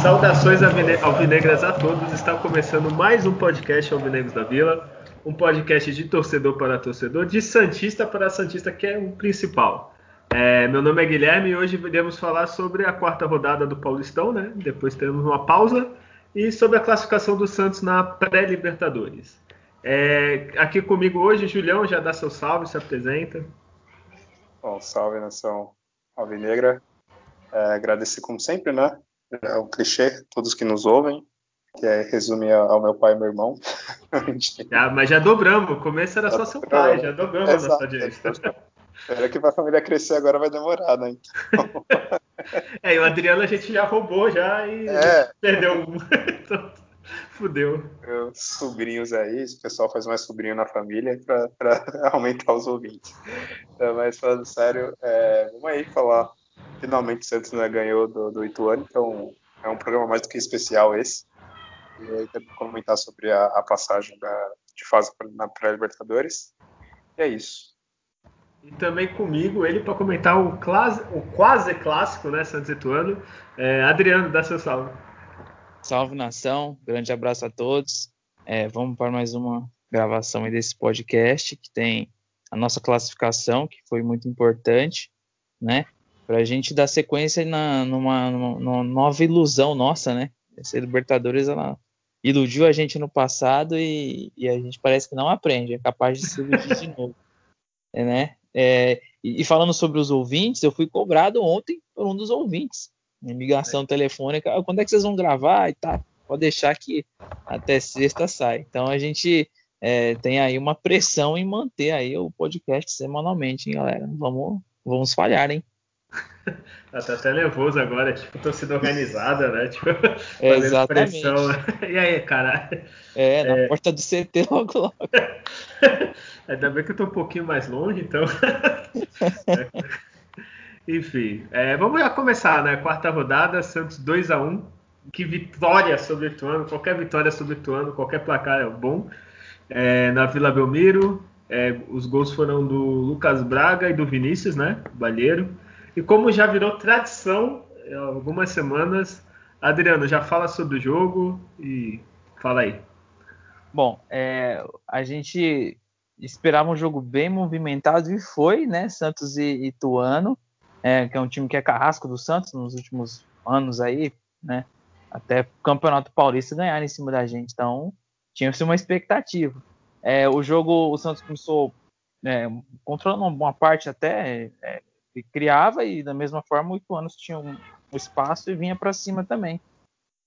Saudações alvinegras a todos. Está começando mais um podcast Alvinegros da Vila, um podcast de torcedor para torcedor, de santista para santista, que é o principal. É, meu nome é Guilherme e hoje iremos falar sobre a quarta rodada do Paulistão, né? Depois teremos uma pausa e sobre a classificação do Santos na pré-Libertadores. É, aqui comigo hoje, Julião, já dá seu salve, se apresenta. Bom, salve nação alvinegra. É, agradecer como sempre, né? é um clichê, todos que nos ouvem, que é, resume ao meu pai e meu irmão. ah, mas já dobramos, o começo era só seu pai, já dobramos Exato, a nossa audiência. Espera que a família crescer agora vai demorar, né? Então... é, e o Adriano a gente já roubou já e é. perdeu um. então, fudeu. Meus sobrinhos aí, o pessoal faz mais sobrinho na família para aumentar os ouvintes. Então, mas falando sério, é, vamos aí falar Finalmente o Santos né, ganhou do, do Ituano, então é um programa mais do que especial esse. E aí também comentar sobre a, a passagem da, de fase na pré-Libertadores. E é isso. E também comigo, ele para comentar o, o quase clássico, né, Santos Ituano. É, Adriano, dá seu salve. Salve nação, grande abraço a todos. É, vamos para mais uma gravação desse podcast que tem a nossa classificação, que foi muito importante, né? para a gente dar sequência na, numa, numa, nova ilusão nossa, né? Essa Libertadores ela iludiu a gente no passado e, e, a gente parece que não aprende, é capaz de se iludir de novo, é, né? É, e, e, falando sobre os ouvintes, eu fui cobrado ontem por um dos ouvintes, em ligação é. telefônica, ah, quando é que vocês vão gravar e tá? Pode deixar que até sexta sai. Então a gente é, tem aí uma pressão em manter aí o podcast semanalmente, hein, galera? Vamos, vamos falhar, hein? Tá até nervoso agora, tipo, torcida organizada, né? Tipo, é, exatamente. Pressão. E aí, cara? É, na é... porta do CT logo logo. Ainda bem que eu tô um pouquinho mais longe, então. Enfim, é, vamos já começar, né? Quarta rodada, Santos 2 a 1 Que vitória sobre o Ituano, qualquer vitória sobre o Ituano, qualquer placar é bom. É, na Vila Belmiro, é, os gols foram do Lucas Braga e do Vinícius, né? Balheiro. E como já virou tradição, algumas semanas, Adriano, já fala sobre o jogo e fala aí. Bom, é, a gente esperava um jogo bem movimentado e foi, né? Santos e Ituano, é, que é um time que é carrasco do Santos nos últimos anos aí, né? Até o Campeonato Paulista ganhar em cima da gente. Então, tinha-se uma expectativa. É, o jogo, o Santos começou é, controlando uma parte até é, criava e da mesma forma o Ituanos tinha um, espaço e vinha para cima também.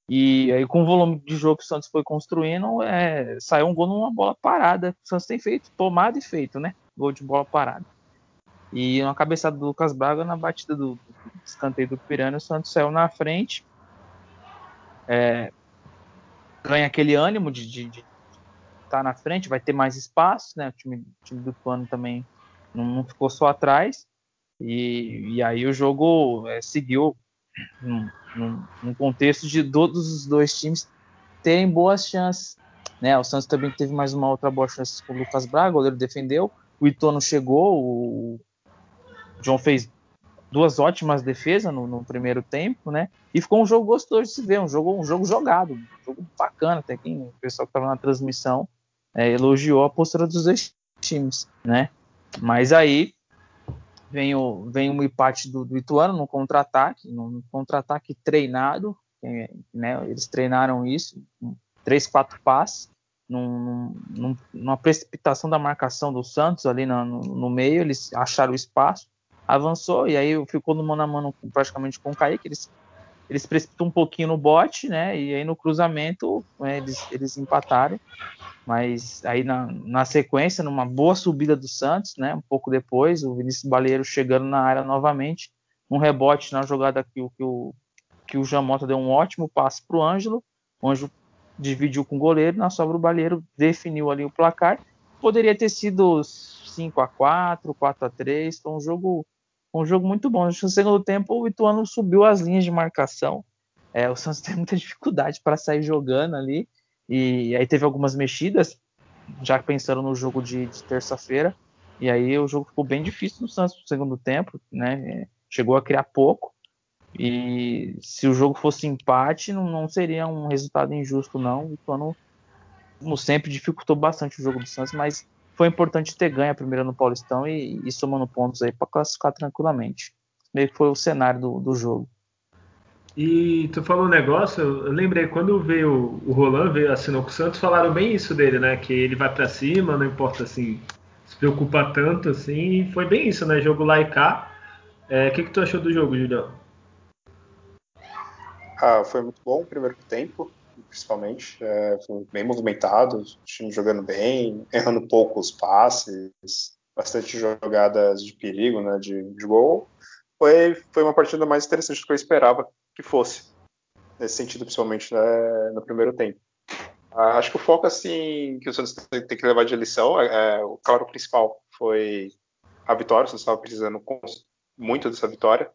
E aí com o volume de jogo que o Santos foi construindo, é, saiu um gol numa bola parada. O Santos tem feito, tomado e feito, né? Gol de bola parada. E uma cabeçada do Lucas Braga na batida do, do escanteio do Piranha, o Santos saiu na frente. É, ganha aquele ânimo de estar tá na frente, vai ter mais espaço, né? O time, time do Pano também não, não ficou só atrás. E, e aí o jogo é, seguiu num, num, contexto de todos os dois times terem boas chances. Né? O Santos também teve mais uma outra boa chance com o Lucas Braga, o goleiro defendeu, o Itono chegou, o John fez duas ótimas defesas no, no, primeiro tempo, né? E ficou um jogo gostoso de se ver, um jogo, um jogo jogado, um jogo bacana. Até quem, o pessoal que estava na transmissão é, elogiou a postura dos dois times, né? Mas aí vem o, vem o empate do, do Ituano no contra-ataque, no contra-ataque treinado, é, né, eles treinaram isso, três, quatro passes, num, num, numa precipitação da marcação do Santos ali no, no, no, meio, eles acharam o espaço, avançou e aí ficou no mano a mano praticamente com o Kaique, eles, eles precipitam um pouquinho no bote, né, e aí no cruzamento né, eles, eles empataram, mas aí na, na, sequência, numa boa subida do Santos, né? Um pouco depois, o Vinícius Baleiro chegando na área novamente, um rebote na jogada que, que o que o Jamota deu um ótimo passe para o Ângelo. O Ângelo dividiu com o goleiro, na sobra o Baleiro definiu ali o placar. Poderia ter sido 5 a 4 4 a 3 foi um jogo um jogo muito bom. No segundo tempo, o Ituano subiu as linhas de marcação. É, o Santos tem muita dificuldade para sair jogando ali. E aí teve algumas mexidas, já pensando no jogo de, de terça-feira. E aí o jogo ficou bem difícil no Santos no segundo tempo, né? Chegou a criar pouco. E se o jogo fosse empate, não, não seria um resultado injusto, não. O Ituano, como sempre, dificultou bastante o jogo do Santos, mas foi importante ter ganho a primeira no Paulistão e, e somando pontos aí para classificar tranquilamente. Meio que foi o cenário do, do jogo. E tu falou um negócio, eu lembrei quando veio o Roland, veio assinou com o Santos, falaram bem isso dele, né? Que ele vai para cima, não importa assim, se preocupa tanto assim, e foi bem isso, né? Jogo lá e cá. É, o é, que, que tu achou do jogo, Julião? Ah, foi muito bom o primeiro tempo principalmente. É, foi bem movimentado, o time jogando bem, errando poucos passes, bastante jogadas de perigo, né, de, de gol. Foi, foi uma partida mais interessante do que eu esperava que fosse, nesse sentido, principalmente né, no primeiro tempo. Ah, acho que o foco assim que o Santos tem que levar de lição, é, é, o claro principal foi a vitória. O Santos estava precisando muito dessa vitória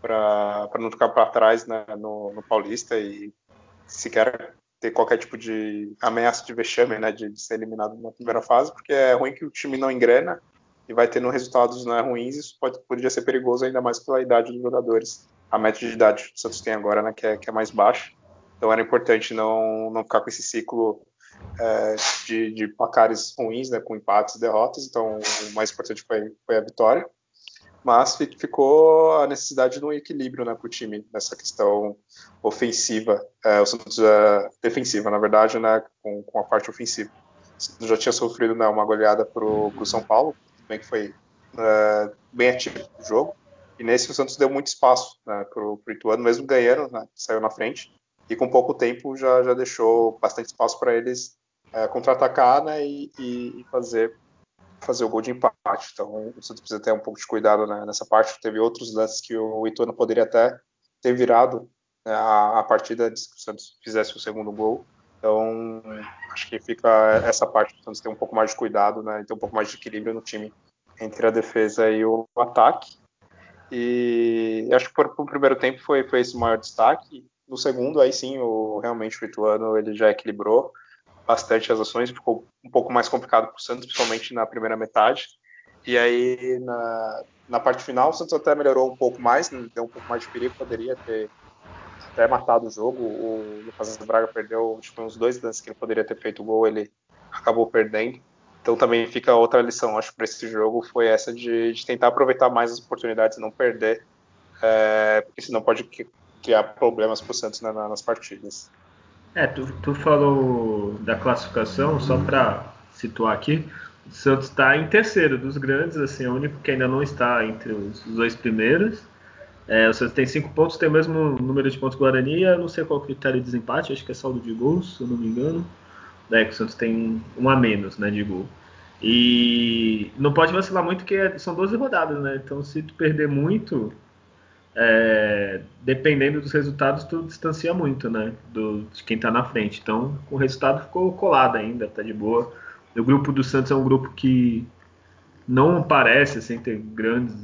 para não ficar para trás né, no, no Paulista e sequer ter qualquer tipo de ameaça de vexame, né, de, de, ser eliminado na primeira fase, porque é ruim que o time não engrena e vai tendo resultados né, ruins, isso pode, poderia ser perigoso ainda mais pela idade dos jogadores. A média de idade que o Santos tem agora, né, que é, que é mais baixa, então era importante não, não ficar com esse ciclo é, de, de placares ruins, né, com empates e derrotas, então o mais importante foi, foi a vitória mas ficou a necessidade de um equilíbrio né, para o time nessa questão ofensiva, é, o Santos é, defensiva, na verdade, né, com, com a parte ofensiva. O Santos já tinha sofrido né, uma goleada para o São Paulo, bem que foi é, bem ativo o jogo, e nesse o Santos deu muito espaço né, para o Ituano, mesmo ganhando, né, saiu na frente, e com pouco tempo já, já deixou bastante espaço para eles é, contra-atacar né, e, e, fazer fazer o gol de empate. Então o Santos precisa ter um pouco de cuidado né, nessa parte. Teve outros lances que o Ituano poderia até ter virado né, a, a, partida se o Santos fizesse o segundo gol. Então acho que fica essa parte do Santos ter um pouco mais de cuidado, né, ter um pouco mais de equilíbrio no time entre a defesa e o ataque. E acho que para o primeiro tempo foi, foi esse o maior destaque. No segundo, aí sim, o, realmente o Ituano ele já equilibrou bastante as ações, ficou um pouco mais complicado para o Santos, principalmente na primeira metade. E aí, na, na parte final, o Santos até melhorou um pouco mais, né, deu um pouco mais de perigo, poderia ter até matado o jogo. O Lucas Braga perdeu que uns dois lances que ele poderia ter feito o gol, ele acabou perdendo. Então também fica outra lição, acho, para esse jogo, foi essa de, de, tentar aproveitar mais as oportunidades, não perder, é, porque senão pode criar problemas para o Santos né, nas partidas. É, tu, tu falou da classificação, só para situar aqui, o Santos está em terceiro dos grandes, assim, é o único que ainda não está entre os, os dois primeiros. É, o Santos tem cinco pontos, tem o mesmo número de pontos que o Guarani, eu não sei qual critério de desempate, acho que é saldo de gols, se eu não me engano. É, que o Santos tem um a menos, né, de gol. E não pode vacilar muito, porque é, são 12 rodadas, né? Então, se tu perder muito, é, dependendo dos resultados, tu distancia muito, né? Do, de quem tá na frente. Então, o resultado ficou colado ainda, tá de boa. O grupo do Santos é um grupo que não parece assim, ter grandes,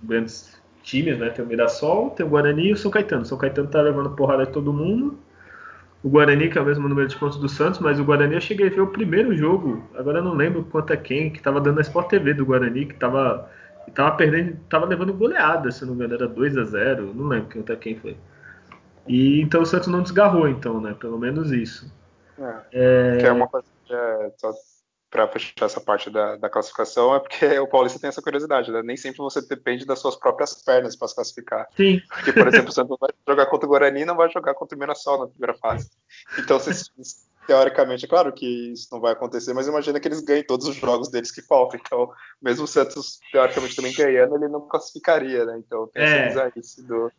grandes times, né? Tem o Mirassol, tem o Guarani e o São Caetano. O São Caetano tá levando porrada de todo mundo. O Guarani, que é o mesmo número de pontos do Santos, mas o Guarani eu cheguei a ver o primeiro jogo, agora eu não lembro quanto é quem, que tava dando na Sport TV do Guarani, que tava e tava perdendo, tava levando goleada, se não me engano, era 2 a 0 não lembro quem, até quem foi. E então o Santos não desgarrou, então, né? Pelo menos isso. É, é... Que é uma coisa que é, só para fechar essa parte da, da, classificação, é porque o Paulista tem essa curiosidade, né? Nem sempre você depende das suas próprias pernas para se classificar. Sim. Porque, por exemplo, o Santos vai jogar contra o Guarani e não vai jogar contra o Mirassol na primeira fase. Então, se, teoricamente, é claro que isso não vai acontecer, mas imagina que eles ganhem todos os jogos deles que faltam. Então, mesmo o Santos, teoricamente, também ganhando, ele não classificaria, né? Então, tem é. essa bizarrice do,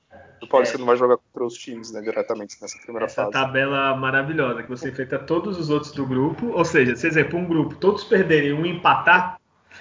do Paulista é. não vai jogar contra os times, né, diretamente nessa primeira essa fase. Essa tabela maravilhosa, que você enfrenta todos os outros do grupo, ou seja, se exemplo, um grupo, todos perderem um empatar,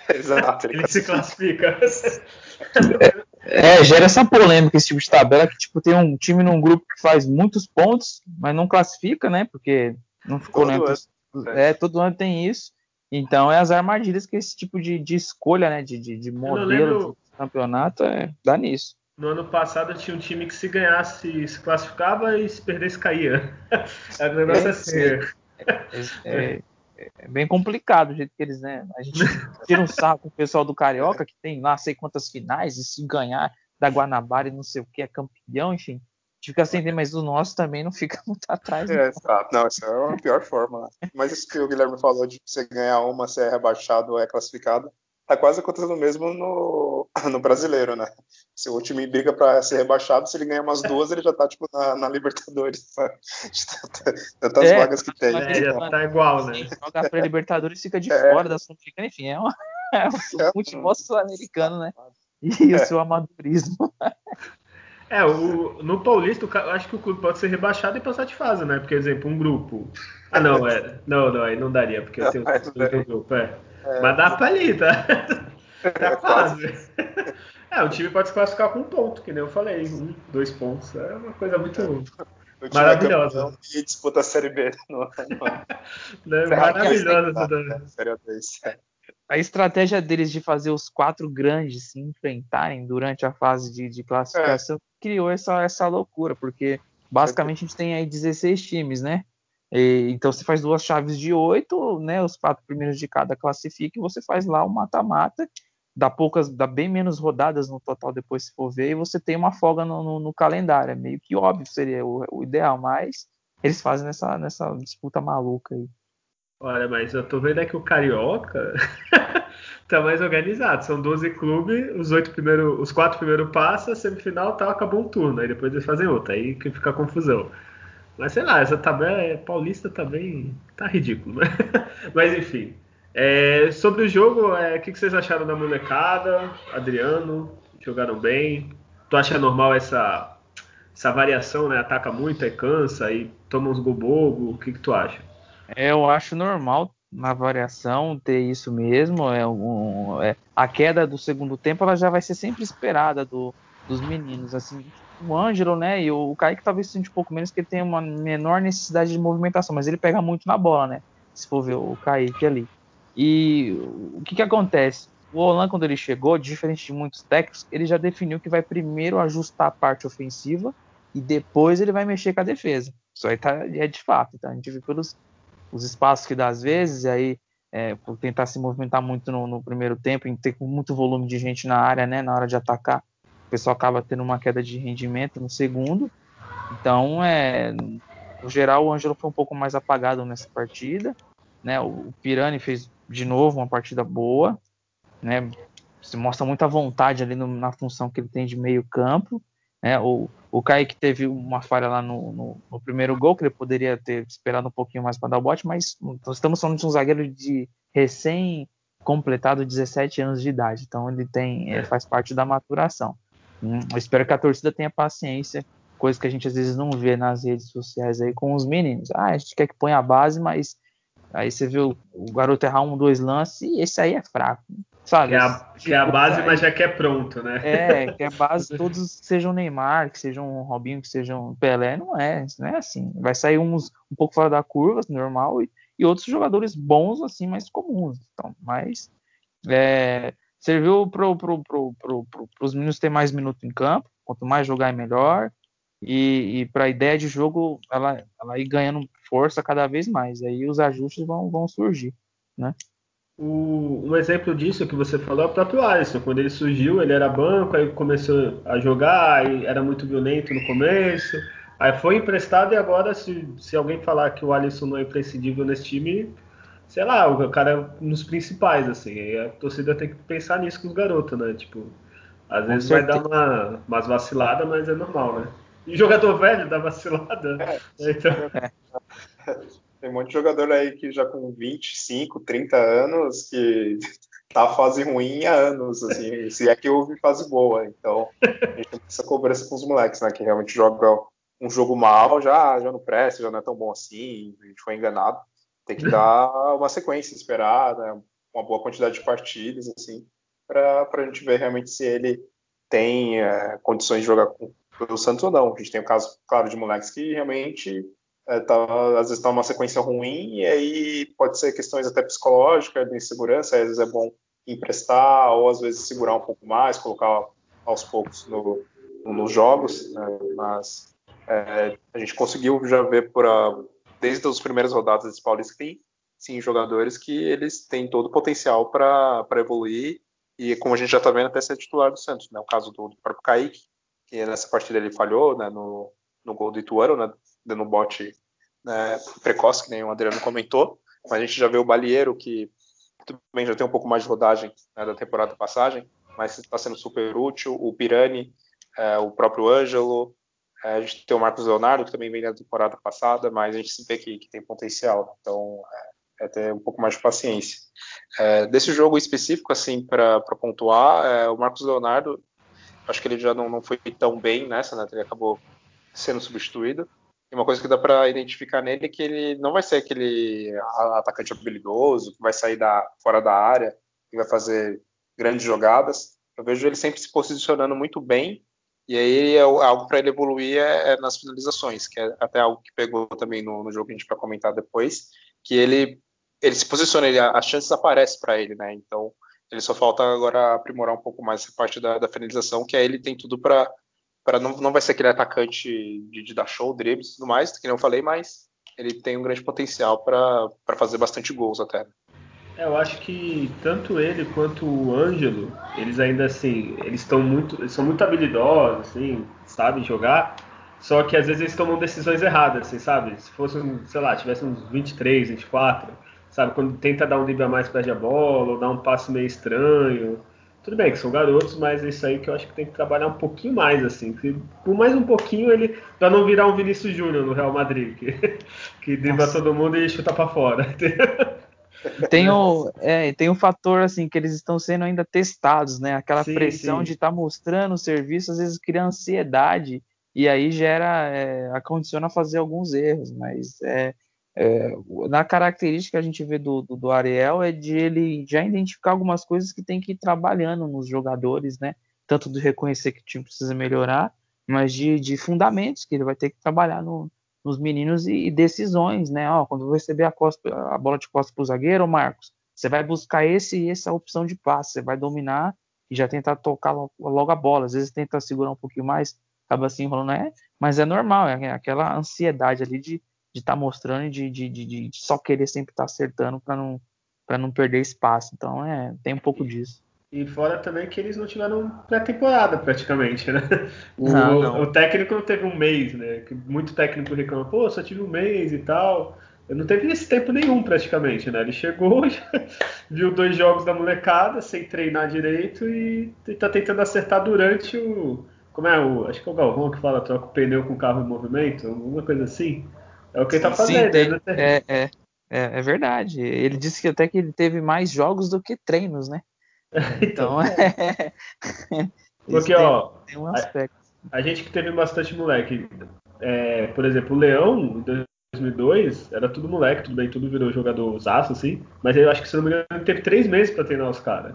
Exato, ele, ele se classifica. É, gera essa polêmica esse tipo de tabela que tipo tem um time num grupo que faz muitos pontos, mas não classifica, né? Porque não ficou todo ano. É, todo ano tem isso. Então é as armadilhas que esse tipo de, de escolha, né, de, de, de modelo de campeonato é, dá nisso. No ano passado tinha um time que se ganhasse se classificava e se perdesse caía. Era um negócio é, assim. É, é, é, bem complicado o jeito que eles, né? A gente tira um saco com o pessoal do Carioca, que tem lá sei quantas finais, e se ganhar da Guanabara e não sei o que, é campeão, enfim fica sem ter, mas o nosso também não fica muito atrás. É, exato. Não, isso é a pior forma. Mas isso que o Guilherme falou de você ganhar uma, ser rebaixado ou é classificado, tá quase acontecendo mesmo no, no brasileiro, né? Se o time briga para ser rebaixado, se ele ganhar umas duas, ele já tá tipo na, na Libertadores, Tantas é, vagas que tem. É, já tá igual, né? Jogar pra Libertadores fica de é. fora da Sul-Americana, enfim, é, uma, é um é. futebol sul-americano, né? E o seu amadorismo. É, o, no Paulista, eu acho que o clube pode ser rebaixado e passar de fase, né? Porque, exemplo, um grupo. Ah, não, é. Não, não, aí não daria, porque eu tenho o grupo, é. é. Mas dá pra ali, tá? tá quase. É, o time pode se classificar com um ponto, que nem eu falei, um, dois pontos. É uma coisa muito é. maravilhosa. E disputa a Série B. No, no... É maravilhosa. Tá, Série 2 a estratégia deles de fazer os quatro grandes se enfrentarem durante a fase de, de classificação é. criou essa, essa loucura, porque basicamente a gente tem aí 16 times, né? E, então você faz duas chaves de oito, né? Os quatro primeiros de cada classificam e você faz lá o mata-mata, dá poucas, dá bem menos rodadas no total depois se for ver, e você tem uma folga no, no, no calendário. É meio que óbvio, seria o, o ideal, mas eles fazem nessa, nessa disputa maluca aí. Olha, mas eu tô vendo aqui o Carioca tá mais organizado. São 12 clubes, os oito primeiros, os quatro primeiros passam, semifinal tal, acabou um turno, aí depois eles fazem outra, aí que fica a confusão. Mas sei lá, essa tabela é, paulista também tá ridículo, né? Mas enfim. É, sobre o jogo, é, o é, que, que vocês acharam da molecada? Adriano, jogaram bem? Tu acha normal essa, essa variação, né? Ataca muito, aí cansa, aí toma uns gol o que, que tu acha? É, eu acho normal na variação ter isso mesmo. É, um, é, a queda do segundo tempo ela já vai ser sempre esperada do, dos meninos. Assim, o Ângelo, né, e o, Kaique talvez sinta um pouco menos que ele tem uma menor necessidade de movimentação, mas ele pega muito na bola, né? Se for ver o Kaique ali. E o que, que acontece? O Olan, quando ele chegou, diferente de muitos técnicos, ele já definiu que vai primeiro ajustar a parte ofensiva e depois ele vai mexer com a defesa. Isso aí tá, é de fato, tá? A gente viu pelos os espaços que dá às vezes, e aí é, por tentar se movimentar muito no, no, primeiro tempo, em ter muito volume de gente na área, né, na hora de atacar, o pessoal acaba tendo uma queda de rendimento no segundo. Então, é, no geral, o Ângelo foi um pouco mais apagado nessa partida. Né, o Pirani fez de novo uma partida boa, né, se mostra muita vontade ali no, na função que ele tem de meio campo. Né, o, o Kaique teve uma falha lá no, no, no, primeiro gol, que ele poderia ter esperado um pouquinho mais para dar o bote, mas estamos falando de um zagueiro de recém completado 17 anos de idade, então ele tem é, faz parte da maturação. Hum, eu espero que a torcida tenha paciência, coisa que a gente às vezes não vê nas redes sociais aí com os meninos. Ah, a gente quer que ponha a base, mas aí você viu o garoto errar um, dois lances e esse aí é fraco. Sabe? Que é a, que é a base, mas já quer pronto, né? É, que a base todos sejam Neymar, que sejam Robinho, que sejam Pelé, não é, não é assim. Vai sair uns um pouco fora da curva, normal, e, e outros jogadores bons, assim, mais comuns. Então, mas é, serviu para pro, pro, pro, os meninos ter mais minuto em campo, quanto mais jogar é melhor, e, e para a ideia de jogo ela, ela ir ganhando força cada vez mais. Aí os ajustes vão, vão surgir, né? O, um exemplo disso que você falou é o próprio Alisson. Quando ele surgiu, ele era banco, aí começou a jogar, aí era muito violento no começo. Aí foi emprestado e agora, se, se alguém falar que o Alisson não é imprescindível nesse time, sei lá, o cara é nos principais, assim. Aí a torcida tem que pensar nisso com os garotos, né? Tipo, às com vezes certeza. vai dar uma, umas vaciladas, mas é normal, né? E jogador velho dá vacilada. É. Então... É. Tem um monte de jogador aí que já com 25, 30 anos que tá fase ruim há anos, assim, se é que houve fase boa. Então, a gente tem essa cobrança com os moleques, né, que realmente jogam um jogo mal, já, já não presta, já não é tão bom assim, a gente foi enganado. Tem que dar uma sequência, esperar, né, uma boa quantidade de partidas, assim, para a gente ver realmente se ele tem é, condições de jogar com, pelo Santos ou não. A gente tem o caso, claro, de moleques que realmente é, tá, às vezes está uma sequência ruim, e aí pode ser questões até psicológicas, de insegurança, às vezes é bom emprestar, ou às vezes segurar um pouco mais, colocar aos poucos no, nos jogos, né? mas é, a gente conseguiu já ver por a, desde as primeiras rodadas desse Paulista que tem sim jogadores que eles têm todo o potencial para evoluir e como a gente já está vendo até ser titular do Santos, né? O caso do, do próprio Kaique, que nessa partida ele falhou, né? No, no gol do Ituano, né? Dando um bote né, precoce, que nem o Adriano comentou, mas a gente já vê o Balieiro, que também já tem um pouco mais de rodagem né, da temporada passagem, mas está sendo super útil, o Pirani, é, o próprio Ângelo, é, a gente tem o Marcos Leonardo, que também vem da temporada passada, mas a gente se vê que, que tem potencial, então é, é, ter um pouco mais de paciência. É, desse jogo específico, assim, para pontuar, é, o Marcos Leonardo, acho que ele já não, não foi tão bem nessa, né, ele acabou sendo substituído, e uma coisa que dá para identificar nele é que ele não vai ser aquele atacante habilidoso, que vai sair da, fora da área, que vai fazer grandes jogadas. Eu vejo ele sempre se posicionando muito bem, e aí é algo para ele evoluir é, é, nas finalizações, que é até algo que pegou também no, no jogo que a gente vai comentar depois, que ele ele se posiciona, ele, as chances aparecem para ele, né? Então ele só falta agora aprimorar um pouco mais essa parte da, da finalização, que aí ele tem tudo para para não, não vai ser aquele atacante de, de dar show, dribles e tudo mais, que eu falei, mas ele tem um grande potencial para fazer bastante gols até. É, eu acho que tanto ele quanto o Ângelo, eles ainda assim, eles estão muito, eles são muito habilidosos, assim, sabem jogar, só que às vezes eles tomam decisões erradas, assim, sabe? Se fosse, sei lá, tivesse uns 23, 24, sabe? Quando tenta dar um drible a mais, perde a bola, ou dá um passe meio estranho, tudo bem que são garotos, mas é isso aí que eu acho que tem que trabalhar um pouquinho mais, assim. por mais um pouquinho ele. pra não virar um Vinícius Júnior no Real Madrid, que, que dribla todo mundo e chuta para fora. Tem o, é, tem o fator assim que eles estão sendo ainda testados, né? Aquela sim, pressão sim. de estar tá mostrando o serviço, às vezes cria ansiedade e aí gera, é, acondiciona a fazer alguns erros, mas é, é, na característica que a gente vê do, do, do, Ariel é de ele já identificar algumas coisas que tem que ir trabalhando nos jogadores, né? Tanto de reconhecer que o time precisa melhorar, mas de, de fundamentos que ele vai ter que trabalhar no, nos meninos e, e, decisões, né? Ó, quando receber a, costa, a bola de costa para o zagueiro, Marcos, você vai buscar esse essa opção de passe, você vai dominar e já tentar tocar logo, a bola. Às vezes tenta segurar um pouquinho mais, acaba assim enrolando, é, mas é normal, é aquela ansiedade ali de de estar tá mostrando e de, de, de, de, só querer sempre estar tá acertando para não, não perder espaço. Então, é, tem um pouco disso. E fora também que eles não tiveram pré-temporada praticamente, né? O, não, não. o, técnico não teve um mês, né? Muito técnico reclama, pô, só tive um mês e tal. Eu não teve esse tempo nenhum praticamente, né? Ele chegou, viu dois jogos da molecada sem treinar direito e tá tentando acertar durante o. Como é o. Acho que é o Galvão que fala, troca o pneu com o carro em movimento, alguma coisa assim. É o que ele tá fazendo. Sim, né? é, é, é, é, verdade. Ele disse que até que ele teve mais jogos do que treinos, né? Então, é. Porque, tem, ó, tem um aspecto. A, a, gente que teve bastante moleque. É, por exemplo, o Leão, em 2002, era tudo moleque, tudo bem, tudo virou jogador zaço, assim. Mas eu acho que, se não me engano, teve três meses pra treinar os caras.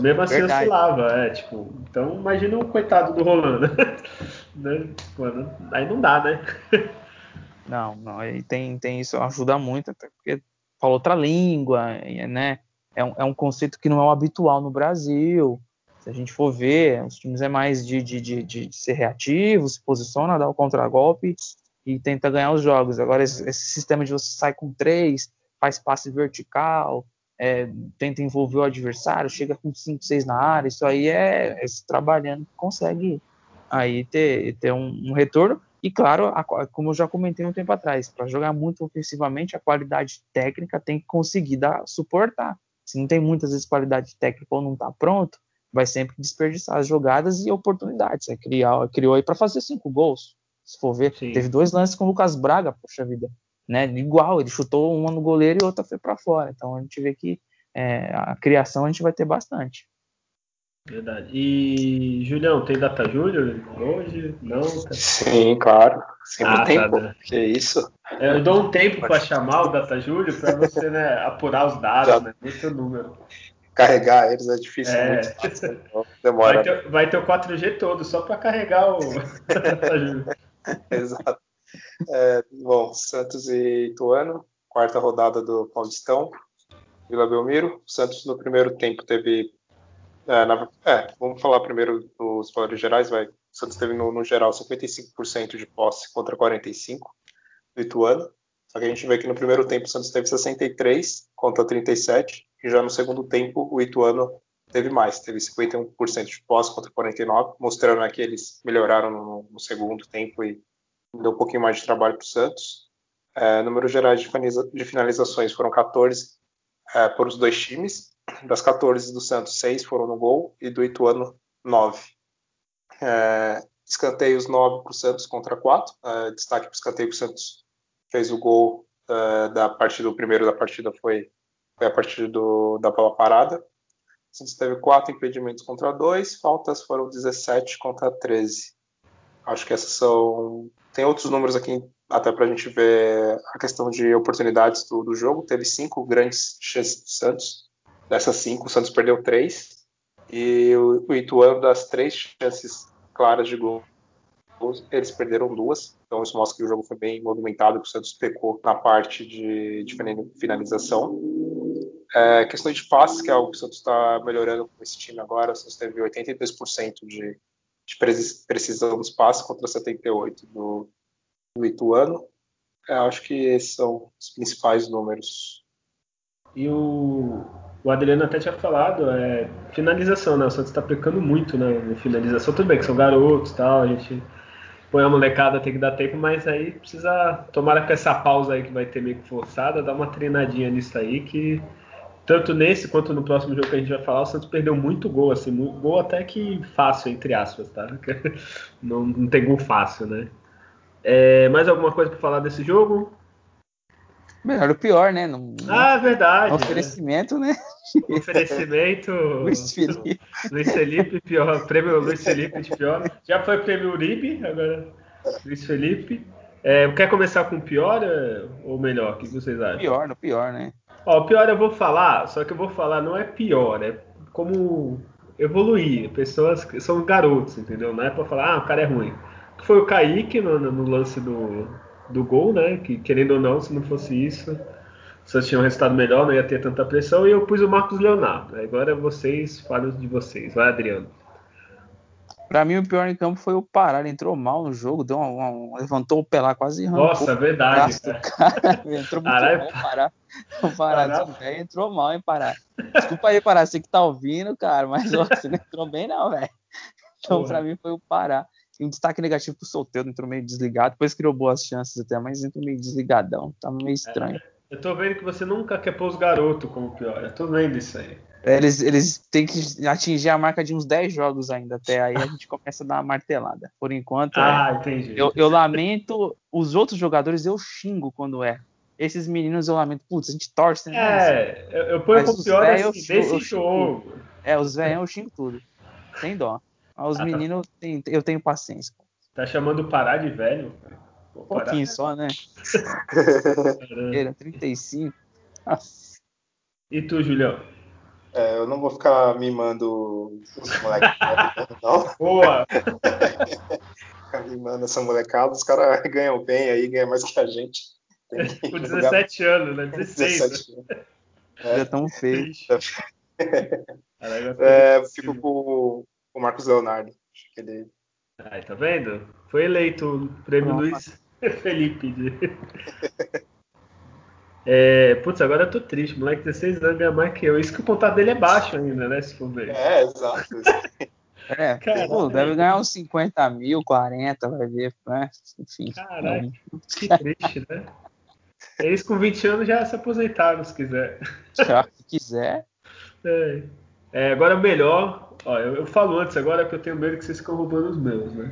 Mesmo assim Verdade. oscilava, é, tipo. Então imagina o coitado do Rolando. né? Mano, aí não dá, né? Não, não, aí tem, tem isso, ajuda muito, até porque fala outra língua, né? É um, é um conceito que não é o habitual no Brasil. Se a gente for ver, os times é mais de, de, de, de ser reativo, se posiciona, dá o contragolpe e tenta ganhar os jogos. Agora, esse, esse sistema de você sai com três, faz passe vertical, é, tenta envolver o adversário, chega com cinco, seis na área, isso aí é, é trabalhando consegue aí ter, ter um, um retorno. E claro, a, como eu já comentei um tempo atrás, para jogar muito ofensivamente, a qualidade técnica tem que conseguir dar, suportar. Se não tem muitas vezes qualidade técnica ou não está pronto, vai sempre desperdiçar as jogadas e oportunidades. É, criar, criou aí para fazer cinco gols. Se for ver, Sim. teve dois lances com o Lucas Braga, poxa vida. Né? Igual, ele chutou uma no goleiro e outra foi para fora. Então a gente vê que é, a criação a gente vai ter bastante. Verdade. E, Julião, tem data Júlio hoje? Não? Tá... Sim, claro. Sempre ah, tem, tá, Que isso? É, eu dou um tempo para chamar o data Júlio para você né, apurar os dados, Já. né? Muito número. Carregar eles é difícil, é. fácil, então demora. Vai ter, vai ter o 4G todo, só para carregar o data Júlio. Exato. É, bom, Santos e Ituano, quarta rodada do Paulistão, Vila Belmiro. Santos no primeiro tempo teve. É, na, é, vamos falar primeiro dos valores gerais, vai. Santos teve no, no geral 55% de posse contra 45% do Ituano. Só que a gente vê que no primeiro tempo o Santos teve 63 contra 37 e já no segundo tempo o Ituano teve mais, teve 51% de posse contra 49, mostrando né, que eles melhoraram no, no, segundo tempo e deu um pouquinho mais de trabalho para o Santos. É, números gerais de, de, finalizações foram 14 é, por os dois times. Das 14 do Santos, 6 foram no gol e do Ituano, 9. É, escanteios 9 para o Santos contra 4. É, destaque para o escanteio que o Santos fez o gol é, da partida, o primeiro da partida foi, foi a partir do, da bola parada. O Santos teve 4 impedimentos contra 2, faltas foram 17 contra 13. Acho que essas são. Tem outros números aqui até para a gente ver a questão de oportunidades do, do jogo. Teve cinco grandes chances do Santos. Dessas cinco, o Santos perdeu três. E o, Ituano, das três chances claras de gol, eles perderam duas. Então isso mostra que o jogo foi bem movimentado, que o Santos pecou na parte de, de finalização. É, questão de passes, que é algo que o Santos está melhorando com esse time agora. O Santos teve 82% de, de precisão dos passes contra 78% do, do Ituano. É, acho que esses são os principais números. E o, o Adriano até tinha falado, é finalização, né? O Santos está pecando muito né, em finalização. Tudo bem que são garotos tal, a gente põe a molecada, tem que dar tempo, mas aí precisa, tomara que essa pausa aí que vai ter meio que forçada, dar uma treinadinha nisso aí, que tanto nesse quanto no próximo jogo que a gente vai falar, o Santos perdeu muito gol, assim, gol até que fácil, entre aspas, tá? Não, não tem gol fácil, né? É, mais alguma coisa para falar desse jogo? Melhor o pior, né? Não, ah, é verdade. Oferecimento, né? né? Oferecimento. Luiz Felipe. Luiz Felipe, pior. Prêmio Luiz Felipe de pior. Já foi prêmio Uribe, agora Luiz Felipe. É, quer começar com o pior é, ou melhor? O que vocês acham? Pior, no pior, né? Ó, o pior eu vou falar, só que eu vou falar não é pior, é como evoluir. Pessoas são garotos, entendeu? Não é pra falar, ah, o cara é ruim que foi o Kaique no, no lance do, do gol, né? Que querendo ou não, se não fosse isso, se Santos tinha um resultado melhor, não ia ter tanta pressão. E eu pus o Marcos Leonardo. Agora vocês falam de vocês. Vai, Adriano. Pra mim, o pior em campo foi o Pará. Ele entrou mal no jogo, deu uma, uma, levantou o pé lá, quase arrancou. Nossa, é verdade. Cara. cara. entrou muito Caralho. mal, Pará. O Pará entrou mal, hein, Pará. Desculpa aí, Pará, você que tá ouvindo, cara, mas ó, você não entrou bem, não, velho. Então, Porra. pra mim, foi o Pará um destaque negativo pro solteiro, entrou meio desligado, depois criou boas chances até, mas entrou meio desligadão, tá meio estranho. É, eu tô vendo que você nunca quer pôr os garotos como pior, eu tô vendo isso aí. É, eles, eles têm que atingir a marca de uns 10 jogos ainda, até aí a gente começa a dar uma martelada. Por enquanto, ah, é, entendi. Eu, eu lamento, os outros jogadores eu xingo quando é. Esses meninos eu lamento, putz, a gente torce, né? É, eu, eu ponho como pior assim, desse jogo. É, os velhos eu xingo tudo, sem dó. Os ah, tá. meninos, tá. eu tenho paciência. Tá chamando parar de velho? um pouquinho só, né? Era 35. Nossa. E tu, Julião? É, eu não vou ficar mimando os moleques, não. Boa! ficar mimando essa molecada, os caras ganham bem aí, ganham mais que a gente. Com 17 anos, né? 16. 17 anos. É, é tão feio. É, fico com o Marcos Leonardo. Acho que ele. Ai, tá vendo? Foi eleito o prêmio Luiz Felipe. De... é, putz, agora eu tô triste. Moleque 16 anos ganha mais que eu. Isso que o contato dele é baixo ainda, né? Se for ver. É, exato. É, pô, deve ganhar uns 50 mil, 40, vai ver, né? Enfim. Caralho, que triste, né? Eles com 20 anos já se aposentaram, se quiser. Já, se quiser. É. É, agora melhor, Ó, eu, eu, falo antes agora que eu tenho medo que vocês ficam roubando os meus, né?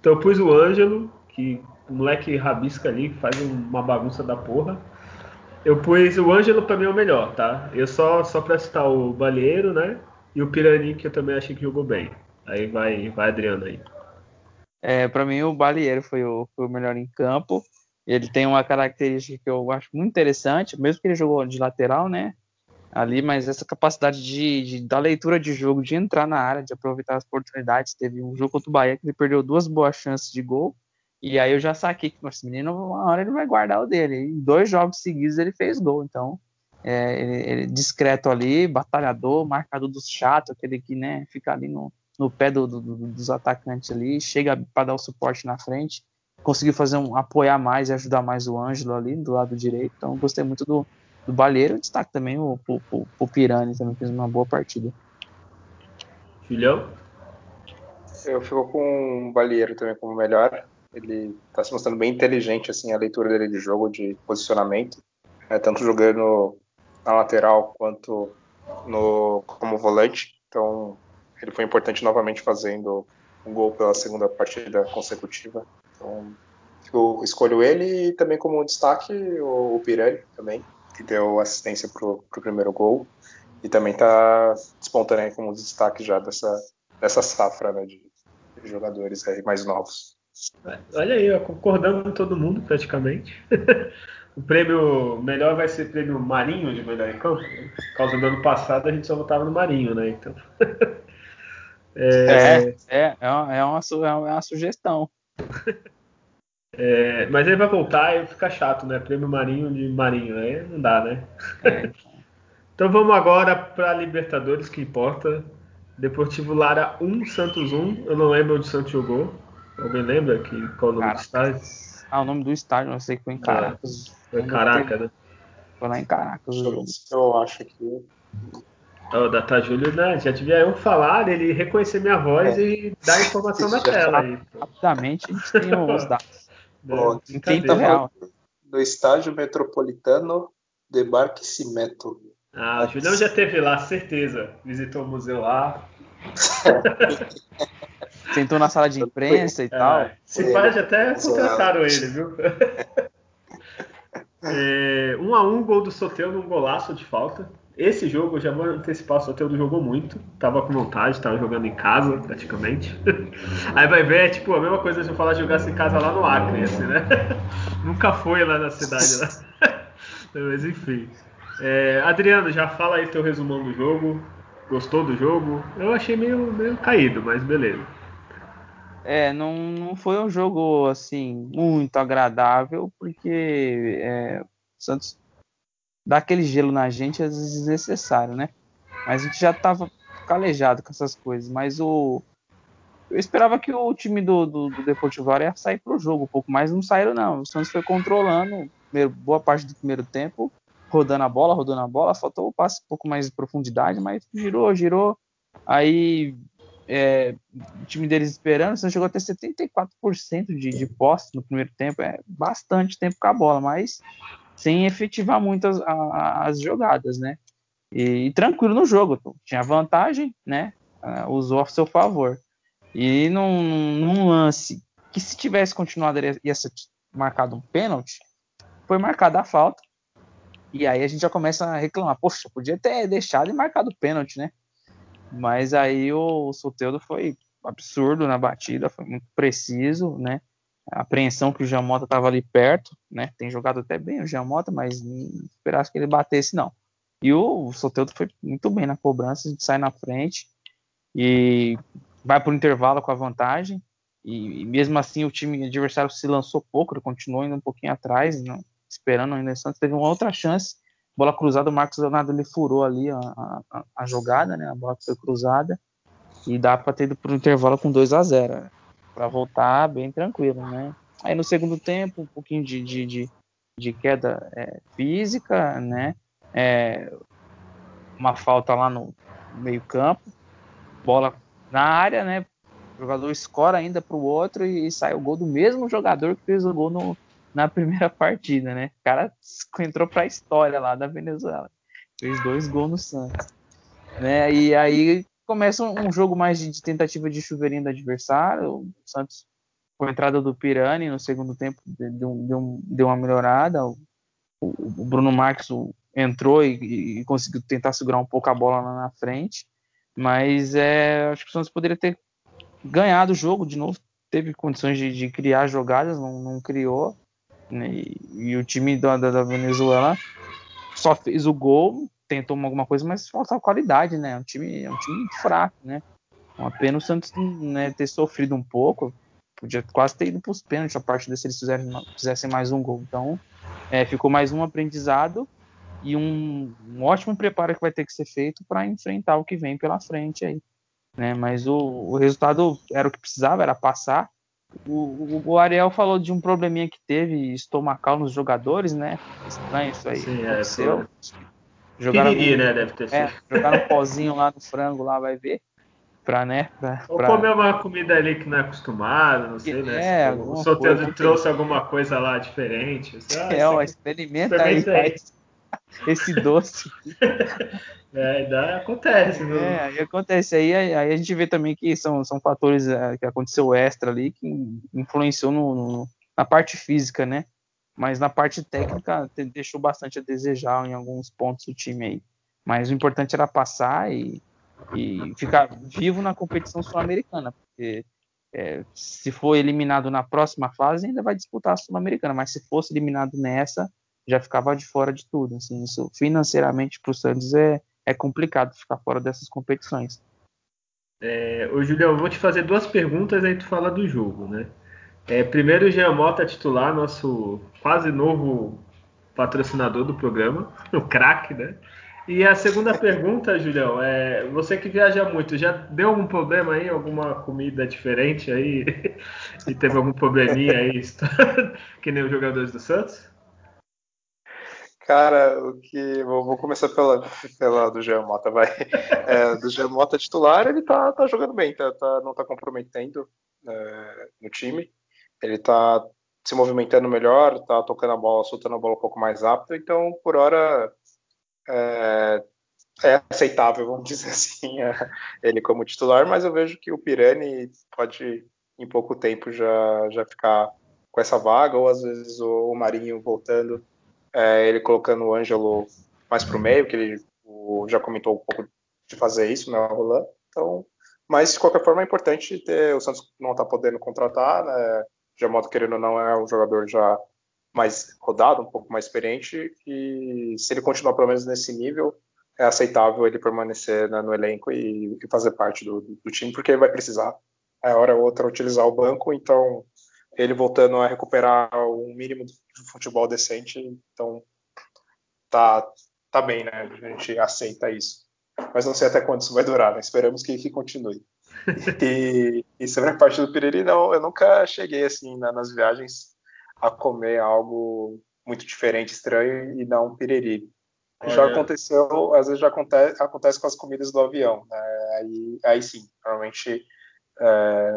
Então eu pus o Ângelo, que o moleque rabisca ali, faz uma bagunça da porra. Eu pus o Ângelo pra mim é o melhor, tá? Eu só, só pra citar o Balheiro, né? E o Pirani, que eu também achei que jogou bem. Aí vai, vai Adriano aí. É, pra mim o Balheiro foi o, foi o melhor em campo. Ele tem uma característica que eu acho muito interessante, mesmo que ele jogou de lateral, né? Ali, mas essa capacidade de, de, da leitura de jogo, de entrar na área, de aproveitar as oportunidades. Teve um jogo contra o Bahia que ele perdeu duas boas chances de gol E aí eu já saquei que esse menino, uma hora ele vai guardar o dele. Em dois jogos seguidos ele fez gol. Então, é, ele, ele, discreto ali, batalhador, marcador dos chatos, aquele que né, fica ali no, no pé do, do, dos atacantes ali, chega para dar o suporte na frente. Conseguiu fazer um apoiar mais e ajudar mais o Ângelo ali do lado direito. Então, gostei muito do, do Balheiro. Destaque também o, o, o, o Pirani, também fez uma boa partida. Filhão? Eu fico com o Balheiro também como melhor. Ele está se mostrando bem inteligente, assim, a leitura dele de jogo, de posicionamento. É, tanto jogando na lateral quanto no, como volante. Então, ele foi importante novamente fazendo um gol pela segunda partida consecutiva. Então, eu escolho ele e também como destaque o, o Pirani também, que deu assistência para o primeiro gol. E também está despontando aí como destaque já dessa, dessa safra né, de, de jogadores aí mais novos. Olha aí, concordamos com todo mundo praticamente. o prêmio melhor vai ser prêmio Marinho de melhor em campo. Por causa do ano passado a gente só votava no Marinho, né? Então. é, é, é, é, uma, é, uma, é uma sugestão. É, mas ele vai voltar e fica chato, né? Prêmio Marinho de Marinho, aí não dá, né? É. então vamos agora para Libertadores, que importa. Deportivo Lara 1, Santos 1. Eu não lembro onde o Santos jogou. Alguém lembra que, qual o nome Caracas. do estádio? Ah, o nome do estádio, não sei que foi em é. Caracas. Foi Caracas, né? Foi lá em Caracas. Eu acho que. O Data Júlio, né? Já devia eu falar, ele reconhecer minha voz é. e dar informação na tela aí. Rapidamente a gente tem os dados. Bom, em tempo real. No estádio metropolitano de Barquisimeto. Ah, o Julião já teve lá, certeza. Visitou o museu lá. Sentou na sala de imprensa e é, tal. Se pode até contrataram ele, viu? É, um a um, gol do Sotel num golaço de falta. Esse jogo, eu já vou antecipar, o Soteldo jogou muito. Tava com vontade, tava jogando em casa, praticamente. Aí vai ver, é tipo a mesma coisa se eu falar jogasse em casa lá no Acre, assim, né? Nunca foi lá na cidade, né? Mas enfim. É, Adriano, já fala aí teu resumão do jogo. Gostou do jogo? Eu achei meio, meio caído, mas beleza. É, não, não foi um jogo assim muito agradável, porque é, Santos dá aquele gelo na gente às vezes desnecessário, né? Mas a gente já estava calejado com essas coisas. Mas o eu esperava que o time do, do, do Deportivo ia sair pro jogo um pouco, mas não saíram não. O Santos foi controlando boa parte do primeiro tempo, rodando a bola, rodando a bola, faltou o passe um pouco mais de profundidade, mas girou, girou. Aí é, o time deles esperando, você chegou a ter 74% de, de posse no primeiro tempo, é bastante tempo com a bola, mas sem efetivar muito as, as jogadas, né? E, e, tranquilo no jogo, tinha vantagem, né? Uh, usou a seu favor. E num, num, lance que se tivesse continuado ia ser marcado um pênalti, foi marcada a falta. E aí a gente já começa a reclamar, poxa, podia ter deixado e marcado o pênalti, né? Mas aí o Soteldo foi absurdo na batida, foi muito preciso, né? A apreensão que o Jamota estava ali perto, né? Tem jogado até bem o Jamota, mas não esperasse que ele batesse, não. E o Soteldo foi muito bem na cobrança, sai na frente e vai para o intervalo com a vantagem. E, e, mesmo assim o time adversário se lançou pouco, ele continuou indo um pouquinho atrás, esperando ainda. Santos teve uma outra chance bola cruzada, o Marcos Leonardo ele furou ali a, a, a jogada, né? A bola foi cruzada e dá para ter ido pro intervalo com 2 a 0 para voltar bem tranquilo, né? Aí no segundo tempo, um pouquinho de, de, de, de queda é, física, né? É, uma falta lá no meio campo, bola na área, né? O jogador escora ainda para o outro e, e sai o gol do mesmo jogador que fez o gol no, na primeira partida, né? O cara entrou para a história lá da Venezuela. Fez dois gols no Santos. Né? E aí começa um, jogo mais de, de, tentativa de chuveirinho do adversário. O Santos, com a entrada do Pirani no segundo tempo, deu, deu, deu uma melhorada. O, o, Bruno Marques entrou e, e, conseguiu tentar segurar um pouco a bola lá na frente. Mas é, acho que o Santos poderia ter ganhado o jogo de novo. Teve condições de, de criar jogadas, não, não criou. E, e, o time da, da, Venezuela só fez o gol, tentou alguma coisa, mas faltava qualidade, né? É um time, é um time fraco, né? Uma pena o Santos né, ter sofrido um pouco. podia quase ter ido para os pênaltis a partir desse eles fizerem, fizessem mais um gol. Então, é, ficou mais um aprendizado e um, um, ótimo preparo que vai ter que ser feito para enfrentar o que vem pela frente aí. Né? Mas o, o resultado era o que precisava, era passar. O, o, Ariel falou de um probleminha que teve estomacal nos jogadores, né? Estranho isso aí. Sim, é, aconteceu. É, jogaram, Piriri, né? Deve ter é, jogaram um pozinho lá no frango, lá vai ver pra, né? Pra, Ou pra... comer uma comida ali que não é acostumado, não sei, né? É, o solteiro trouxe alguma coisa lá diferente. Ah, é, ó, experimenta, experimenta aí, aí. esse doce. é, dá, acontece, né? É, aí acontece. Aí, aí a gente vê também que são, são fatores é, que aconteceu extra ali que influenciou no, no, na parte física, né? Mas na parte técnica deixou bastante a desejar em alguns pontos do time aí. Mas o importante era passar e e ficar vivo na competição sul-americana, porque é, se for eliminado na próxima fase, ainda vai disputar a sul-americana, mas se fosse eliminado nessa, já ficava de fora de tudo. Assim, isso financeiramente para o Santos é, é complicado ficar fora dessas competições. É, ô Julião, eu vou te fazer duas perguntas aí tu fala do jogo, né? É, primeiro o Jean Mota titular, nosso quase novo patrocinador do programa, o craque, né? E a segunda pergunta, Julião, é você que viaja muito, já deu algum problema aí, alguma comida diferente aí? e teve algum probleminha aí, que nem os jogadores do Santos? Cara, o que. Vou, começar pela, pela do Jean Mota, vai. É, do Jean Mota titular, ele tá, tá jogando bem, tá, tá não tá comprometendo é, no time. Ele tá se movimentando melhor, tá tocando a bola, soltando a bola um pouco mais rápido, então por hora é, é aceitável, vamos dizer assim, é, ele como titular, mas eu vejo que o Pirani pode, em pouco tempo, já, já ficar com essa vaga, ou às vezes o, o Marinho voltando, é, ele colocando o Ângelo mais para o meio, que ele o, já comentou um pouco de fazer isso, né, o Roland. Então, mas de qualquer forma é importante ter o Santos não está podendo contratar, né? Já modo querendo ou não é um jogador já mais rodado, um pouco mais experiente, e se ele continuar pelo menos nesse nível, é aceitável ele permanecer né, no elenco e, e fazer parte do, do, time, porque ele vai precisar, a hora ou outra, utilizar o banco, então ele voltando a recuperar um mínimo de futebol decente, então tá, tá bem, né? A gente aceita isso. Mas não sei até quando isso vai durar, né? Esperamos que, que continue. E, e sobre a parte do Piriri, não, eu nunca cheguei assim nas viagens a comer algo muito diferente, estranho e dar um piriri. Olha. Já aconteceu, às vezes já acontece, acontece com as comidas do avião. Né? Aí, aí sim, normalmente, é,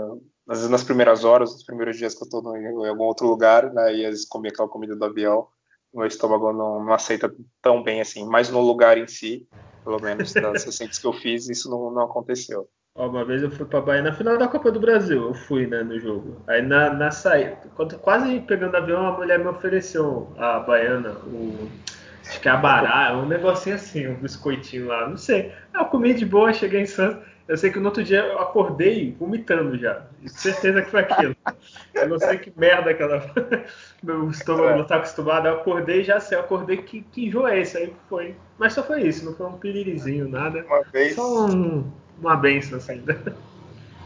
às vezes nas primeiras horas, nos primeiros dias que eu estou em algum outro lugar, né, e às vezes comer aquela comida do avião, o meu estômago não, não, aceita tão bem assim. Mas no lugar em si, pelo menos das recentes que eu fiz, isso não, não aconteceu. Ó, uma vez eu fui pra Bahia na final da Copa do Brasil, eu fui, né, no jogo. Aí na, na saída, quase pegando avião, a mulher me ofereceu a baiana, o. Acho que é a bará, um negocinho assim, um biscoitinho lá, não sei. Eu comi de boa, cheguei em Santos. Eu sei que no outro dia eu acordei vomitando já. Certeza que foi aquilo. Eu não sei que merda aquela. Meu estômago não tá acostumado. Eu acordei já sei, eu acordei que, que é esse? Aí foi. Mas só foi isso, não foi um piririzinho, nada. Uma vez. Só um uma benção assim.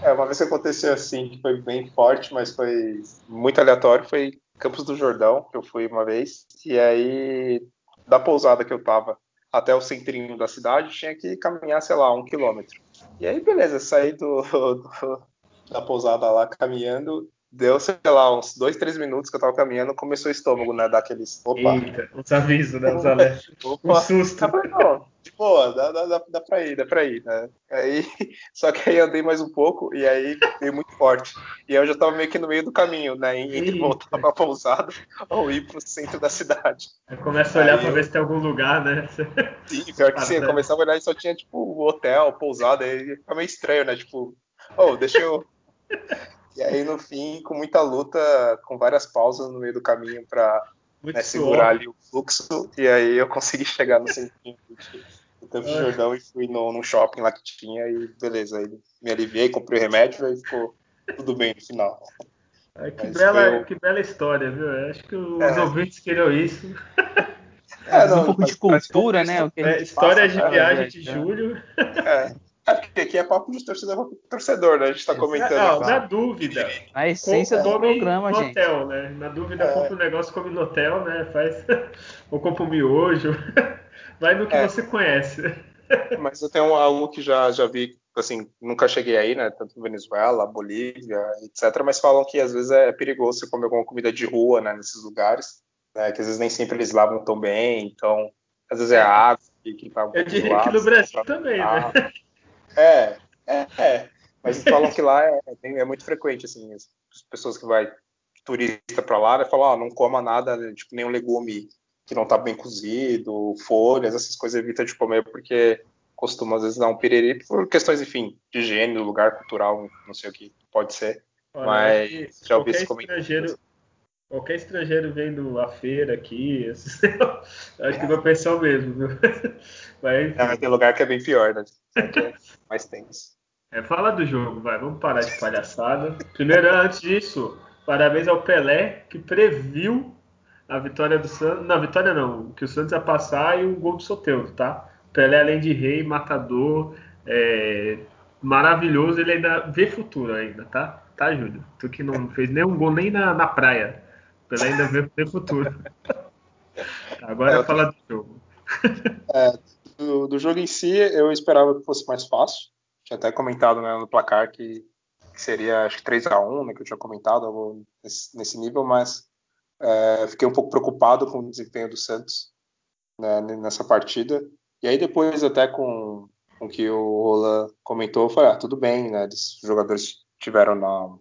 É, uma vez que aconteceu assim, que foi bem forte, mas foi muito aleatório, foi Campos do Jordão, que eu fui uma vez, e aí da pousada que eu tava até o centrinho da cidade, tinha que caminhar, sei lá, um quilômetro. E aí, beleza, saí do, do da pousada lá caminhando, deu, sei lá, uns dois, três minutos que eu tava caminhando, começou o estômago, né, daqueles, opa. Eita, os avisos, né, os alertas. opa. Um susto. Não, de boa, dá, dá, dá pra ir, dá pra ir, né. Aí, só que aí andei mais um pouco e aí veio muito forte. E aí eu já tava meio que no meio do caminho, né, entre Eita. voltar pra pousada ou ir pro centro da cidade. Eu começo a olhar aí pra eu... ver se tem algum lugar, né. Sim, pior que sim, eu começava a olhar e só tinha, tipo, hotel, pousada, aí fica meio estranho, né, tipo, oh, deixa eu... E aí, no fim, com muita luta, com várias pausas no meio do caminho para né, segurar ali o fluxo, e aí eu consegui chegar no centrinho do Campo Jordão e fui no, no, shopping lá que tinha, e beleza, aí me aliviei, comprei o remédio, e ficou tudo bem no final. Ai, que, bela, eu... que bela história, viu? Eu acho que os é. ouvintes queriam isso. É, não, um pouco de cultura, né? É, histórias de viagem de julho. É. porque aqui é papo de torcedor torcedor, né? A gente tá comentando. Não, na dúvida. A essência do programa, no gente. hotel, né? Na dúvida, é. compra um negócio, come no hotel, né? Faz. Ou compra um miojo. Vai no que é. você conhece. Mas eu tenho algo que já, já vi, assim, nunca cheguei aí, né? Tanto Venezuela, Bolívia, etc. Mas falam que às vezes é perigoso você comer alguma comida de rua, né? Nesses lugares. Né, que às vezes nem sempre eles lavam tão bem, então às vezes é água que, que tá um Eu diria que no Brasil também, né? É, é, é. Mas falam que lá é, é, muito frequente, assim, as pessoas que vai turista para lá, né, falam, ah, não coma nada, tipo, nenhum legume que não tá bem cozido, folhas, essas coisas evita de comer porque costuma às vezes dar um piriri por questões, enfim, de higiene, lugar cultural, não sei o que pode ser. Olha, mas já ouvi esse comentário. Qualquer estrangeiro vendo a feira aqui, acho que vai pensar o mesmo, viu? Mas, é, tem lugar que é bem pior, né? É mais tenso. É, fala do jogo, vai, vamos parar de palhaçada. Primeiro, antes disso, parabéns ao Pelé, que previu a vitória do Santos. Não, vitória não, que o Santos ia passar e o gol do Soteldo, tá? Pelé, além de rei, matador, é, maravilhoso, ele ainda vê futuro ainda, tá? Tá, Júlio? Tu que não fez nenhum gol nem na, na praia. Pelé ainda vê, vê futuro. Agora é, fala do jogo. É, do, jogo em si, eu esperava que fosse mais fácil. Tinha até comentado né, no placar que, que seria acho que 3x1, né, que eu tinha comentado nesse, nesse nível, mas é, fiquei um pouco preocupado com o desempenho do Santos né, nessa partida. E aí depois até com o que o Roland comentou, eu falei, ah, tudo bem, né? Os jogadores tiveram na,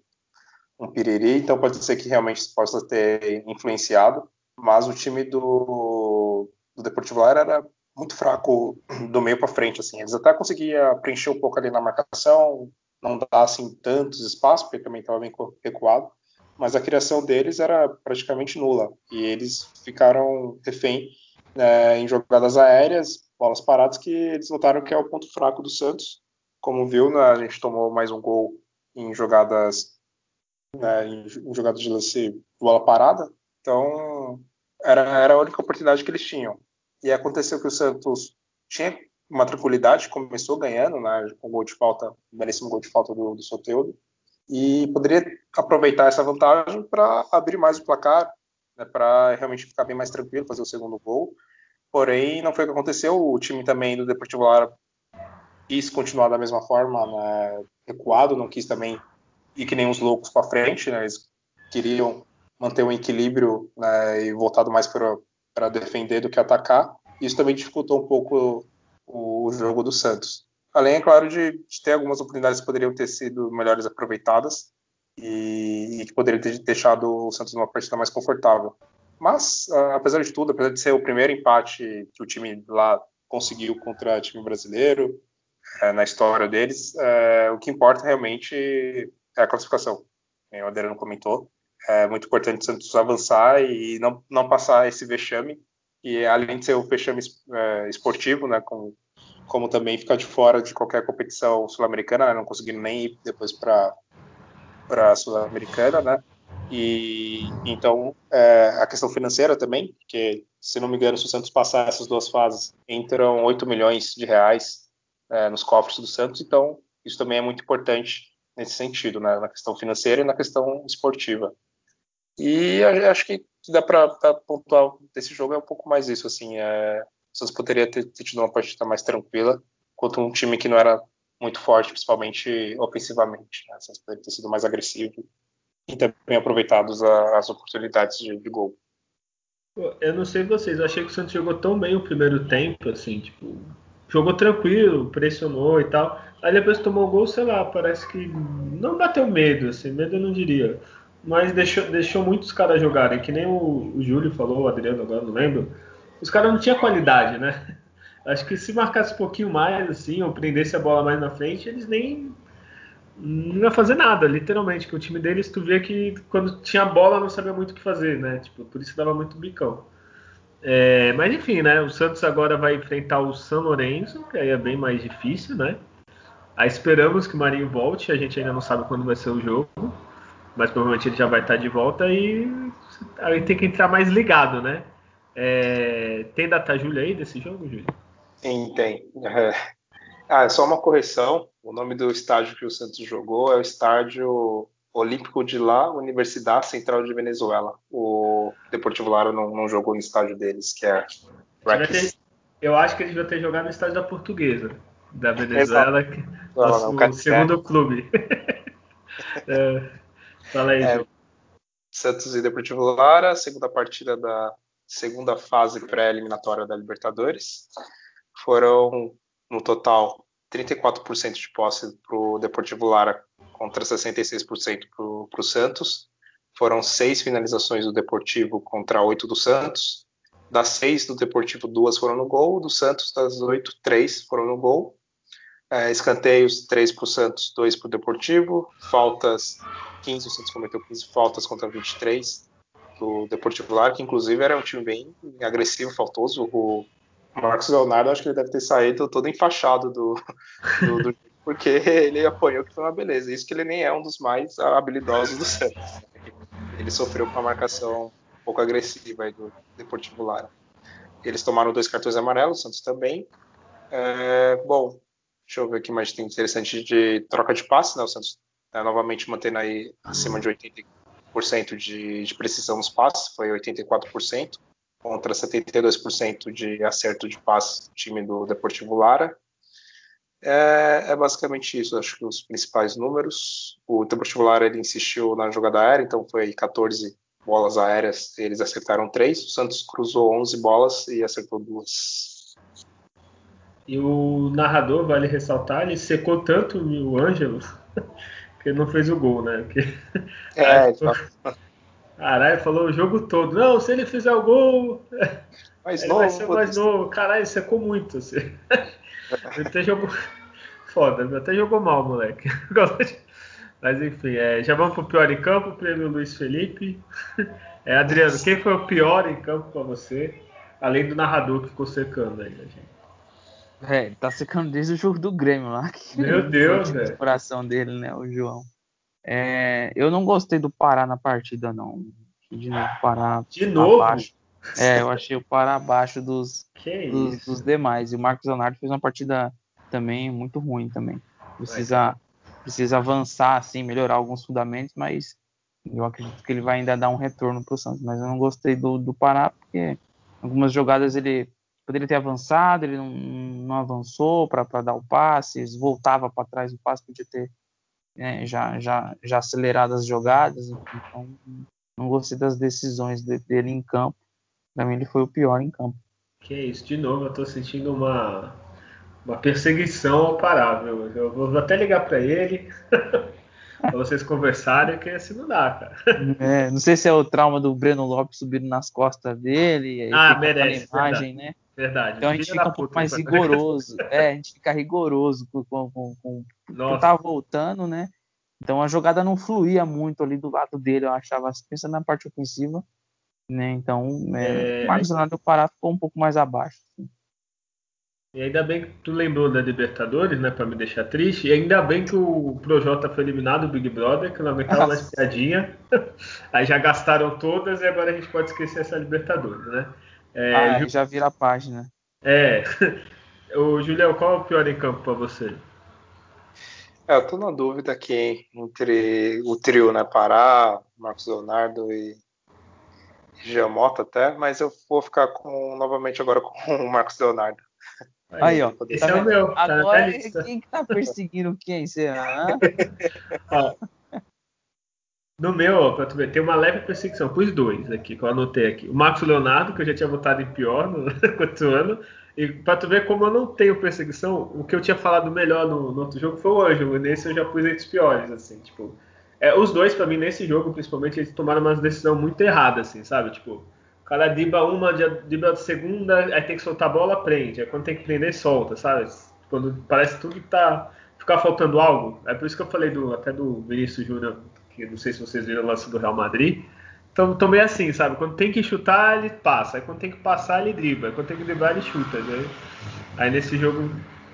um piriri, então pode ser que realmente possa ter influenciado, mas o time do, do Deportivo Lara era muito fraco do meio para frente, assim, eles até conseguiam preencher um pouco ali na marcação, não dar assim tantos espaços, porque também estava bem recuado, mas a criação deles era praticamente nula, e eles ficaram refém né, em jogadas aéreas, bolas paradas, que eles notaram que é o ponto fraco do Santos, como viu, né, a gente tomou mais um gol em jogadas né, em, jogadas de lance bola parada. Então, era, era a única oportunidade que eles tinham. E aconteceu que o Santos tinha uma tranquilidade, começou ganhando, né, com gol de falta, belíssimo gol de falta do, do Soteudo, e poderia aproveitar essa vantagem para abrir mais o placar, né, para realmente ficar bem mais tranquilo, fazer o segundo gol. Porém, não foi o que aconteceu. O time também do Deportivo Lara quis continuar da mesma forma, né, recuado, não quis também ir que nem os loucos para frente, né? Eles queriam manter um equilíbrio né, e voltado mais para defender do que atacar. Isso também dificultou um pouco o, jogo do Santos. Além, é claro, de, de, ter algumas oportunidades que poderiam ter sido melhores aproveitadas e, e que poderiam ter deixado o Santos numa partida mais confortável. Mas, apesar de tudo, apesar de ser o primeiro empate que o time lá conseguiu contra o time brasileiro, uh, na história deles, uh, o que importa realmente é a classificação. O Adriano comentou. É muito importante o Santos avançar e não, não passar esse vexame, e além de ser um vexame é, esportivo, né, como, como também ficar de fora de qualquer competição sul-americana, né, não conseguindo nem ir depois para a sul-americana, né, e então é, a questão financeira também, porque se não me engano, se o Santos passar essas duas fases, entram 8 milhões de reais é, nos cofres do Santos, então isso também é muito importante nesse sentido, né, na questão financeira e na questão esportiva. E acho que dá para pontuar desse jogo é um pouco mais isso, assim, é, o Santos poderia ter, ter tido uma partida mais tranquila contra um time que não era muito forte, principalmente ofensivamente. Né? O Santos poderia ter sido mais agressivo e também aproveitado as, as oportunidades de, de gol. Eu não sei vocês, eu achei que o Santos jogou tão bem o primeiro tempo, assim, tipo, jogou tranquilo, pressionou e tal. Aí depois tomou o gol, sei lá, parece que não bateu medo, assim, medo eu não diria. Mas deixou, deixou muitos caras jogarem, que nem o, o Júlio falou, o Adriano agora não lembro. Os caras não tinham qualidade, né? Acho que se marcasse um pouquinho mais, assim, ou prendesse a bola mais na frente, eles nem não ia fazer nada, literalmente. Que o time deles, tu vê que quando tinha bola não sabia muito o que fazer, né? Tipo, por isso dava muito bicão. É, mas enfim, né? O Santos agora vai enfrentar o São Lourenço, que aí é bem mais difícil, né? Aí esperamos que o Marinho volte, a gente ainda não sabe quando vai ser o jogo, mas provavelmente ele já vai estar de volta e aí tem que entrar mais ligado, né? É, tem data Júlia aí desse jogo, Júlio? Sim, tem. É, Ah, é só uma correção. O nome do estádio que o Santos jogou é o Estádio Olímpico de La Universidade Central de Venezuela. O Deportivo Lara não, não jogou no estádio deles, que é ter, Eu acho que ele devia ter jogado no estádio da Portuguesa, da Venezuela, que, não, não, segundo clube. é, fala aí, é, Santos e Deportivo Lara, segunda partida da segunda fase pré-eliminatória da Libertadores. Foram, no total, 34% de posse para o Deportivo Lara contra 66% para o Santos. Foram seis finalizações do Deportivo contra oito do Santos. Das seis do Deportivo, duas foram no gol. Do Santos, das oito, três foram no gol. É, escanteios, três para o Santos, dois para o Deportivo. Faltas, 15, o Santos cometeu 15 faltas contra 23 do Deportivo Lara, que inclusive era um time bem agressivo, faltoso. O Marcos Leonardo, acho que ele deve ter saído todo enfaixado do, do, do porque ele apanhou que foi uma beleza. Isso que ele nem é um dos mais habilidosos do Santos. Ele sofreu com uma marcação um pouco agressiva do Deportivo Lara. Eles tomaram dois cartões amarelos, o Santos também. É, bom, deixa eu ver o que mais tem interessante de troca de passe, né? O Santos é, novamente mantendo aí acima de 80% de, de precisão nos passes, foi 84% contra 72% de acerto de passe do time do Deportivo Lara. É, é, basicamente isso, acho que os principais números. O Deportivo Lara ele insistiu na jogada aérea, então foi 14 bolas aéreas, eles acertaram 3. O Santos cruzou 11 bolas e acertou duas. E o narrador, vale ressaltar, ele secou tanto o Ângelo que ele não fez o gol, né? Que... É. Caralho, falou o jogo todo. Não, se ele fizer o gol, mais ele novo, vai ser mais novo. Caralho, secou muito. Assim. Ele até jogou. Foda, até jogou mal, moleque. Mas enfim, é, já vamos pro pior em campo, prêmio Luiz Felipe. É, Adriano, quem foi o pior em campo para você? Além do narrador que ficou secando aí, gente. É, ele tá secando desde o jogo do Grêmio lá. Meu Deus, velho. coração dele, né, o João. É, eu não gostei do Pará na partida, não. De novo, Pará. De novo? Abaixo. É, eu achei o Pará abaixo dos, dos, dos, demais. E o Marcos Leonardo fez uma partida também muito ruim também. Precisa, precisa avançar, assim, melhorar alguns fundamentos, mas eu acredito que ele vai ainda dar um retorno pro Santos. Mas eu não gostei do, do Pará, porque algumas jogadas ele poderia ter avançado, ele não, não avançou para dar o passe, voltava para trás o passe, podia ter né, já, já, já aceleradas as jogadas, então não gostei das decisões dele em campo. Para mim ele foi o pior em campo. Que isso, de novo, eu tô sentindo uma, uma perseguição ao parável. Eu vou até ligar para ele. pra vocês conversarem, que assim não dá, cara. É, não sei se é o trauma do Breno Lopes subindo nas costas dele. Ah, merece. Imagem, né? Verdade. Então a gente fica um pouco mais rigoroso. é, a gente fica rigoroso com, com, com, com Nossa. tava voltando, né? Então a jogada não fluía muito ali do lado dele, eu achava, pensando na parte ofensiva, né? Então, é, é... o Marcos Leonardo Pará ficou um pouco mais abaixo. Assim. E ainda bem que tu lembrou da Libertadores, né, para me deixar triste. E ainda bem que o Projota foi eliminado do Big Brother, que não aguentava mais piadinha. Aí já gastaram todas e agora a gente pode esquecer essa Libertadores, né? É, ah, Ju... já vira a página. É. O Julião, qual é o pior em campo para você? É, eu tô na dúvida aqui entre o trio, né? Pará, Marcos Leonardo e Giamota até, mas eu vou ficar com novamente agora com o Marcos Leonardo. Aí, ó. Esse tá é o meu. Tá agora, quem que tá perseguindo quem? Você, No meu, pra tu ver, tem uma leve perseguição os dois aqui, que eu anotei aqui. O Marcos Leonardo, que eu já tinha votado em pior no outro ano. E pra tu ver como eu não tenho perseguição, o que eu tinha falado melhor no, no outro jogo foi o Ângelo. Nesse eu já pus entre os piores, assim, tipo. É, os dois, para mim, nesse jogo, principalmente, eles tomaram uma decisão muito errada, assim, sabe? Tipo, o cara diba uma, diba segunda, aí tem que soltar a bola, prende. Aí quando tem que prender, solta, sabe? Quando parece tudo que tá. ficar faltando algo. É por isso que eu falei do, até do Vinícius Júnior que não sei se vocês viram o lance do Real Madrid. Então, também assim, sabe? Quando tem que chutar, ele passa. Aí quando tem que passar, ele dribla. Aí quando tem que driblar, ele chuta. Né? Aí nesse jogo,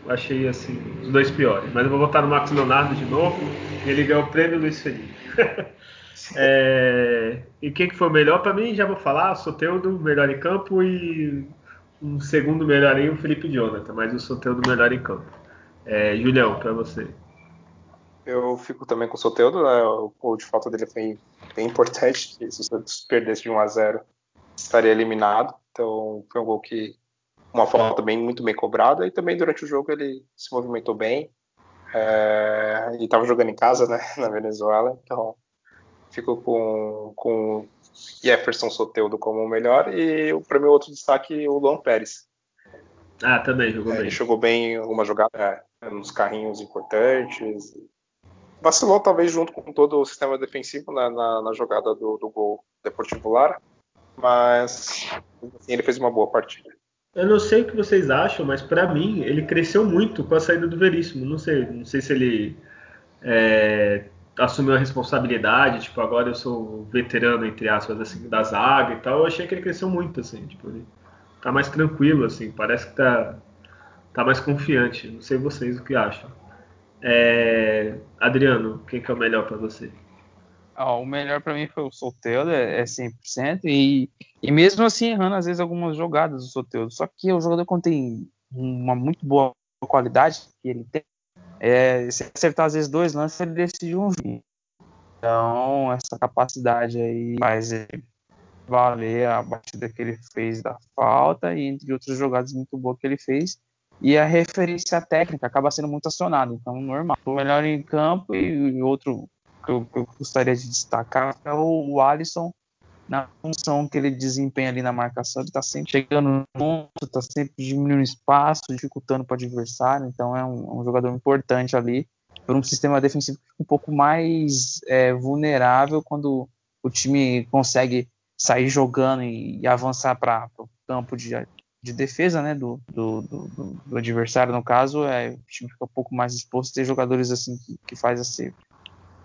achei assim, os dois piores. Mas eu vou votar no Marcos Leonardo de novo. Ele ganhou o prêmio Luiz Felipe. é... E quem que foi o melhor? Para mim, já vou falar. Soteudo, melhor em campo. E um segundo melhor aí, o Felipe Jonathan. Mas o Soteudo, melhor em campo. É, Julião, para você. Eu fico também com o Soteldo, né? o gol de falta dele foi bem importante, se o Santos perdesse de 1 a 0 estaria eliminado, então foi um gol que uma falta bem muito bem cobrada e também durante o jogo ele se movimentou bem é, e estava jogando em casa, né, na Venezuela, então ficou com, com Jefferson Soteldo como o melhor e para mim outro destaque o Luan Pérez. Ah, também jogou é, bem. Jogou bem em alguma jogada, é, nos carrinhos importantes. Vacilou talvez junto com todo o sistema defensivo na, na, na jogada do, do gol Deportivo Lara, mas assim, ele fez uma boa partida. Eu não sei o que vocês acham, mas para mim ele cresceu muito com a saída do Veríssimo. Não sei, não sei se ele é, assumiu a responsabilidade, tipo, agora eu sou veterano, entre aspas, assim, da zaga e tal. Eu achei que ele cresceu muito, assim, tipo, ele tá mais tranquilo, assim, parece que tá, tá mais confiante. Não sei vocês o que acham. É, Adriano, quem que é o melhor para você? Ah, o melhor para mim foi o Soteldo, é, é 100%, e, e mesmo assim errando às vezes algumas jogadas do Soteldo. Só que o jogador quando tem uma muito boa qualidade que ele tem, é, se acertar às vezes dois lances, ele decide um jogo. Então, essa capacidade aí faz valer a batida que ele fez da falta e entre outras jogadas muito boas que ele fez. E a referência técnica acaba sendo muito acionada, então normal. O melhor em campo e outro que eu, que eu gostaria de destacar é o, o Alisson na função que ele desempenha ali na marcação, ele está sempre chegando junto, está sempre diminuindo espaço, dificultando para o adversário, então é um, um, jogador importante ali para um sistema defensivo um pouco mais é, vulnerável quando o time consegue sair jogando e, e avançar para o campo de, de defesa né, do, do, do, do, adversário, no caso, é, o time fica um pouco mais exposto, ter jogadores assim que, que faz esse,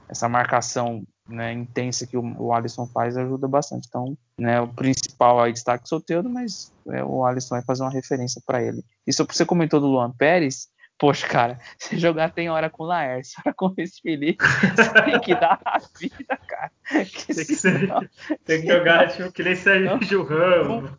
essa marcação né, intensa que o, o Alisson faz ajuda bastante. Então, né, o principal aí destaque é o Soteldo, mas é, o Alisson vai fazer uma referência para ele. E você comentou do Luan Pérez, poxa, cara, se jogar tem hora com o Laércio, hora com esse Felipe, tem que dar a vida. Que tem, que ser, tem que jogar tipo, que nem Sérgio Ramos,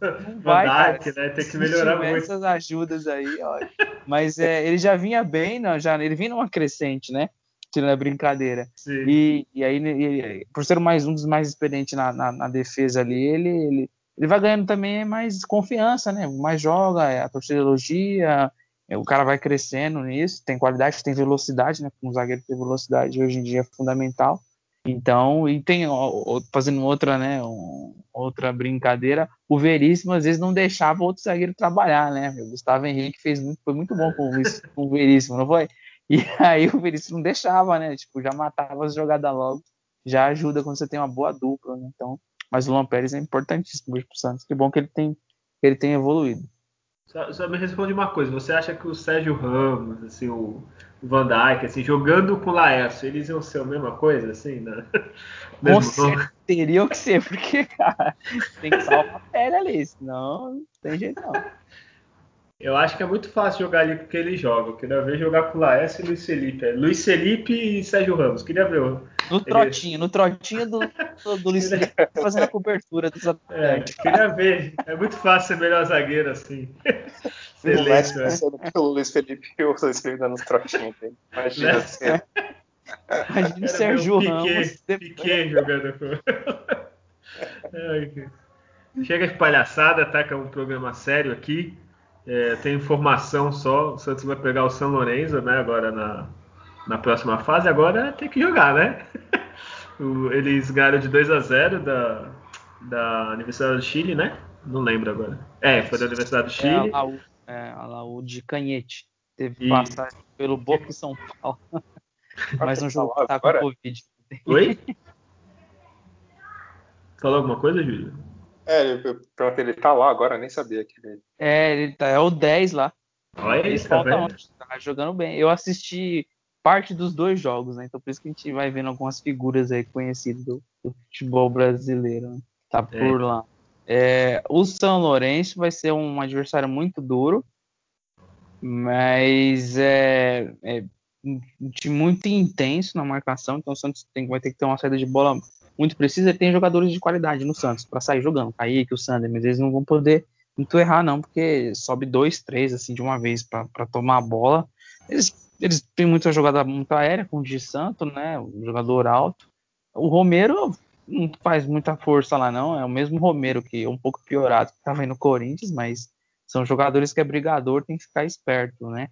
vai, Dark, né? Tem que melhorar muito. essas ajudas aí, ó. Mas é, ele já vinha bem, não, já, ele vinha numa crescente, né? tirando a brincadeira. E, e aí, por ser mais um dos mais experientes na, na, na defesa ali, ele, ele, ele, vai ganhando também mais confiança, né? Mais joga, a torcida elogia, o cara vai crescendo nisso, tem qualidade, tem velocidade, né? Um zagueiro ter velocidade hoje em dia é fundamental. Então, e tem, fazendo outra, né, um, outra brincadeira, o Veríssimo às vezes não deixava outro zagueiro trabalhar, né? O Gustavo Henrique fez muito, foi muito bom com, com o Veríssimo, não foi? E aí o Vinícius não deixava, né? Tipo, já matava as jogadas logo. Já ajuda quando você tem uma boa dupla, né? Então, mas o Luan Pérez é importantíssimo hoje pro Santos. Que bom que ele tem, que ele tem evoluído. Só, só, me responde uma coisa. Você acha que o Sérgio Ramos, assim, o, Van Dijk, assim, jogando com o Laércio, eles iam ser a mesma coisa, assim, né? Teriam que ser, porque, cara, tem que salvar a pele ali, senão não tem jeito não. Eu acho que é muito fácil jogar ali porque ele joga. Eu queria ver jogar com o Laércio e Luiz Felipe. É, Luiz Felipe e Sérgio Ramos. Queria ver. No trotinho, no trotinho do, do, do Luiz Felipe fazendo a cobertura dos é, atacantes. É, queria ver. É muito fácil ser melhor zagueiro assim. Excelente, né? pensando pelo Luiz Felipe e o Luiz Felipe dando os trotinhos. Imagina né? ser. Imagina o Sérgio Piquet, Ramos. Piquet jogando com. Chega de palhaçada, tá? Que é um programa sério aqui. É, tem informação só. O Santos vai pegar o São Lourenço, né? Agora na, na próxima fase. Agora tem que jogar, né? Eles ganharam de 2 a 0 da, da Universidade do Chile, né? Não lembro agora. É, foi da Universidade do Chile. É a Laú, é, a Laú de Canhete. Teve e... passagem pelo Boca e São Paulo. Mas um jogo que tá com Covid. Oi? Falou alguma coisa, Júlio? É, pronto, ele tá lá agora, nem sabia que ele. É, ele tá, é o 10 lá. Olha isso, tá, tá jogando bem. Eu assisti parte dos dois jogos, né? Então por isso que a gente vai vendo algumas figuras aí conhecidas do, do futebol brasileiro. Né? Tá é. por é. lá. É, o São Lourenço vai ser um adversário muito duro, mas é, é um time muito intenso na marcação, então o Santos tem, vai ter que ter uma saída de bola muito precisa, ele tem jogadores de qualidade no Santos para sair jogando. Kaique, o Sander, mas eles não vão poder muito errar, não, porque sobe dois, três assim de uma vez para tomar a bola. Eles, eles têm muita jogada muito aérea com o Di Santo, né? O jogador alto. O Romero não faz muita força lá, não. É o mesmo Romero que é um pouco piorado que estava aí no Corinthians, mas são jogadores que é brigador, tem que ficar esperto, né?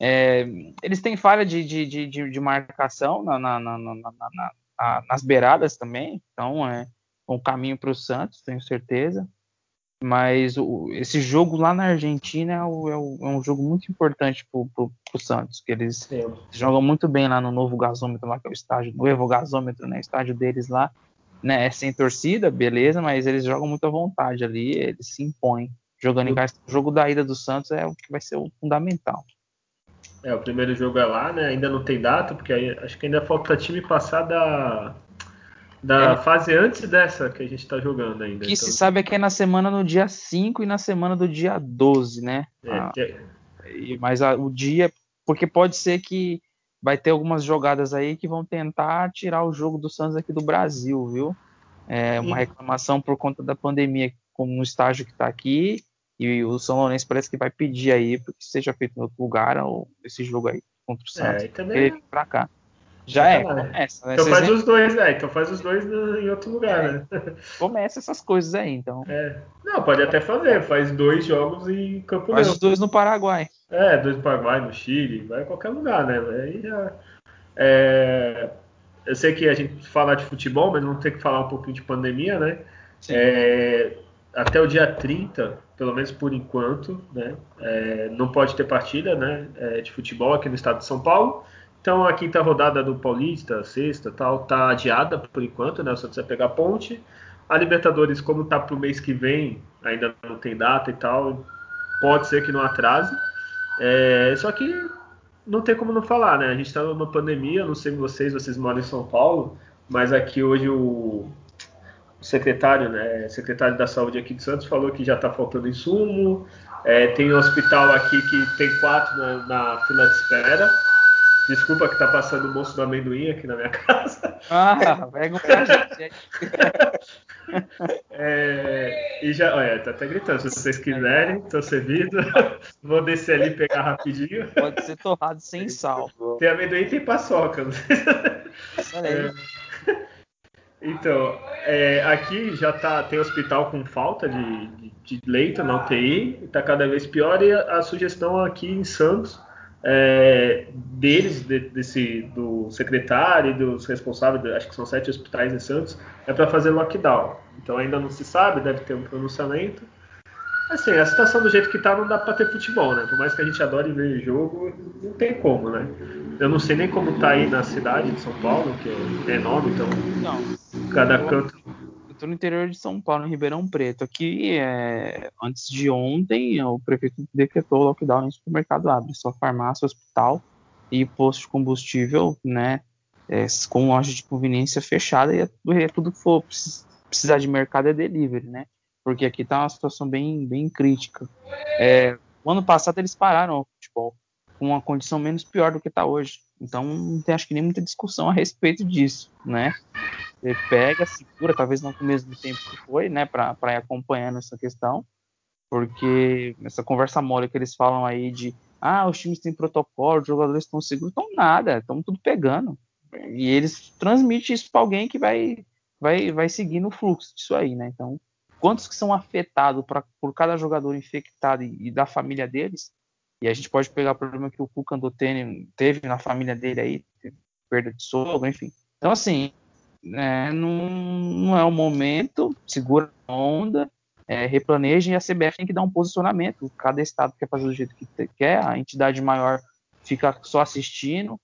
É, eles têm falha de, de, de, de marcação na, na, na, nas beiradas também, então é um caminho para o Santos, tenho certeza. Mas o, esse jogo lá na Argentina é, o, é, o, é um jogo muito importante para o Santos, que eles Sim. jogam muito bem lá no novo gasômetro, lá que é o estádio, o Evo Gasômetro, né? O estádio deles lá, né? É sem torcida, beleza, mas eles jogam muito à vontade ali, eles se impõem. Jogando em casa, o jogo da ida do Santos é o que vai ser o fundamental. É, o primeiro jogo é lá, né? Ainda não tem data, porque aí, acho que ainda falta time passar da, da é. fase antes dessa que a gente está jogando ainda. O que então... se sabe é que é na semana no dia 5 e na semana do dia 12, né? É, ah, é... Mas a, o dia. Porque pode ser que vai ter algumas jogadas aí que vão tentar tirar o jogo do Santos aqui do Brasil, viu? É uma reclamação por conta da pandemia, como no estágio que está aqui. E o São Lourenço parece que vai pedir aí que seja feito em outro lugar ou esse jogo aí contra o é, Santos. É, também... Pra cá. Já é, começa. Né? Então faz os dois, né? Então faz os dois em outro lugar, é. né? Começa essas coisas aí, então. É. Não, pode até fazer, faz dois jogos em Campo Faz os dois no Paraguai. É, dois no Paraguai, no Chile, vai em qualquer lugar, né? Aí já. É... Eu sei que a gente fala de futebol, mas vamos ter que falar um pouquinho de pandemia, né? É... Até o dia 30, pelo menos por enquanto, né? É... Não pode ter partida né? É, de futebol aqui no estado de São Paulo. Então a quinta rodada do Paulista, a sexta, tal, tá adiada por enquanto, né? Santos vai pegar a ponte. A Libertadores, como tá pro mês que vem, ainda não tem data e tal, pode ser que não atrase. É, só que não tem como não falar, né? A gente está numa pandemia, não sei vocês, vocês moram em São Paulo, mas aqui hoje o, secretário, né, secretário da saúde aqui de Santos falou que já está faltando insumo. É, tem um hospital aqui que tem quatro na, na fila de espera. Desculpa que tá passando o moço do amendoim aqui na minha casa. Ah, pega um pra gente. É, e já, olha, tá até gritando. Se vocês quiserem, tô servido. Vou descer ali e pegar rapidinho. Pode ser torrado sem sal. Tem amendoim e tem paçoca. É, então, é, aqui já tá, tem hospital com falta de, de, de leito na UTI, tá cada vez pior. E a, a sugestão aqui em Santos é, deles, de, desse, do secretário e dos responsáveis, acho que são sete hospitais em Santos, é para fazer lockdown. Então ainda não se sabe, deve ter um pronunciamento. Assim, a situação do jeito que tá não dá para ter futebol, né? Por mais que a gente adore ver jogo, não tem como, né? Eu não sei nem como tá aí na cidade de São Paulo, que é enorme, então não. cada canto tô no interior de São Paulo, em Ribeirão Preto. Aqui, é, antes de ontem, o prefeito decretou lockdown em supermercado abre, só farmácia, hospital e posto de combustível, né, é, com loja de conveniência fechada e é, é tudo que for precisar de mercado é delivery, né? Porque aqui tá uma situação bem, bem crítica. É, ano passado eles pararam o futebol com uma condição menos pior do que está hoje. Então não tem acho que nem muita discussão a respeito disso, né? Você pega, segura, talvez não com o mesmo tempo que foi, né, para ir acompanhando essa questão, porque essa conversa mole que eles falam aí de ah, os times têm protocolo, os jogadores estão seguros, estão nada, estão tudo pegando. E eles transmitem isso para alguém que vai, vai, vai seguir no fluxo disso aí, né? Então, quantos que são afetados pra, por cada jogador infectado e, e, da família deles? E a gente pode pegar o problema que o Cuca teve na família dele aí, perda de sogro, enfim. Então, assim, é, não, não é o momento, segura a onda, é, replaneja e a CBF tem que dar um posicionamento. Cada estado quer fazer do jeito que quer, a entidade maior fica só assistindo.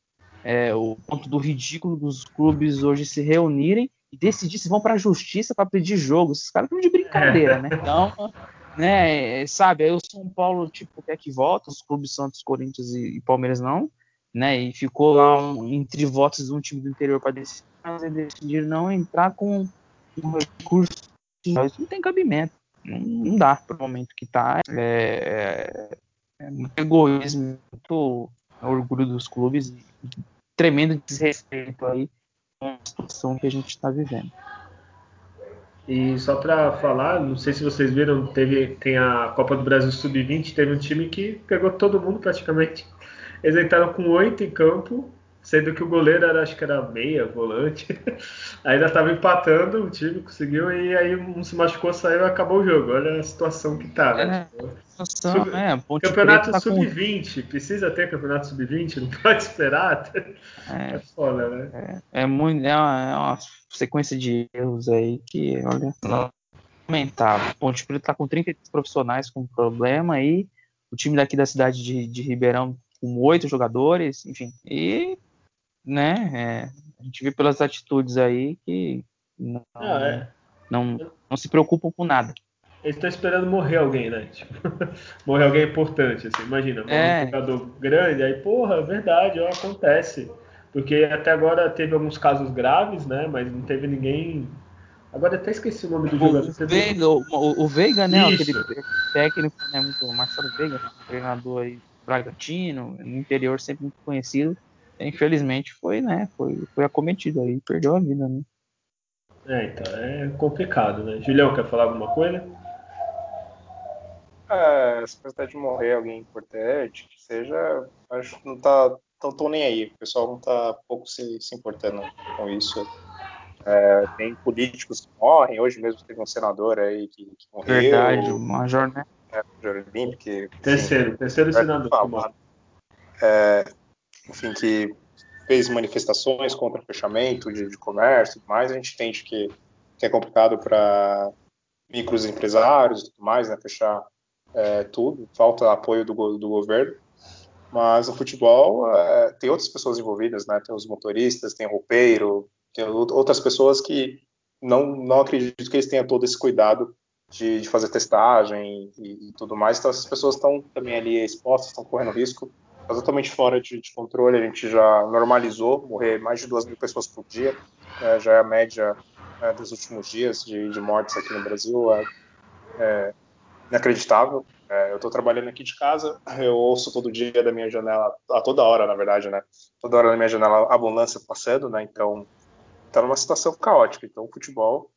É, o ponto do ridículo dos clubes hoje se reunirem e decidir se vão para a justiça para pedir jogo. Esses caras estão de brincadeira, né? Então, né, sabe, aí o São Paulo tipo, quer que volta, os clubes Santos, Corinthians e, e Palmeiras não né? E ficou lá um, entre votos de um time do interior para decidir, mas eles decidiram não entrar com um recurso. Isso não tem cabimento. Não, não dá para o momento que está. É, é, é muito egoísmo, muito orgulho dos clubes, tremendo desrespeito aí com a situação que a gente está vivendo. E só para falar, não sei se vocês viram, teve tem a Copa do Brasil Sub-20, teve um time que pegou todo mundo praticamente. Eles entraram com oito em campo, sendo que o goleiro era, acho que era meia, volante. Ainda estava empatando, o time conseguiu, e aí um se machucou, saiu e acabou o jogo. Olha a situação que tá, né? É, situação, Sub... é, campeonato tá Sub-20, com... precisa ter campeonato Sub-20, não pode esperar. É, é foda, né? É, é muito, é uma, é uma, sequência de erros aí que, olha, lamentável. Ponte Preta tá com 30 profissionais com problema aí, o time daqui da cidade de, de Ribeirão com oito jogadores, enfim, e né? É, a gente vê pelas atitudes aí que não, ah, é. não, não se preocupam com nada. Eles estão esperando morrer alguém, né? Tipo, morrer alguém importante, assim, imagina, é. um jogador grande, aí, porra, é verdade, ó, acontece. Porque até agora teve alguns casos graves, né? Mas não teve ninguém. Agora até esqueci o nome do o jogador. Veiga, o, o, Veiga, né? Isso. Aquele técnico, né? Muito, Marcelo Veiga, treinador aí Bragantino, no interior sempre muito conhecido infelizmente foi, né, foi, foi acometido aí, perdeu a vida, né? É, então é complicado, né? Julião, quer falar alguma coisa? É, se você de morrer alguém importante, que seja, acho que não tá tão, tão nem aí. O pessoal não tá pouco se, se importando com isso. É, tem políticos que morrem, hoje mesmo teve um senador aí que, que morreu. Verdade, o Major, né? É, Major Olímpico. Que, terceiro, terceiro senador. É, enfim, que fez manifestações contra o fechamento de, de comércio e tudo mais, a gente entende que, que é complicado para micros empresários e tudo mais, né, fechar é, tudo, falta apoio do, do governo, mas no futebol é, tem outras pessoas envolvidas, né, tem os motoristas, tem o roupeiro, tem outras pessoas que não, não acredito que eles tenham todo esse cuidado de, de fazer testagem e, e, tudo mais, então essas pessoas estão também ali expostas, estão correndo risco Tá totalmente fora de, de, controle. A gente já normalizou morrer mais de duas mil pessoas por dia, né, já é a média né, dos últimos dias de, de, mortes aqui no Brasil. É, é inacreditável. É, eu estou trabalhando aqui de casa, eu ouço todo dia da minha janela, a toda hora, na verdade, né? Toda hora na minha janela a ambulância passando, né? Então, está numa situação caótica. Então, o futebol,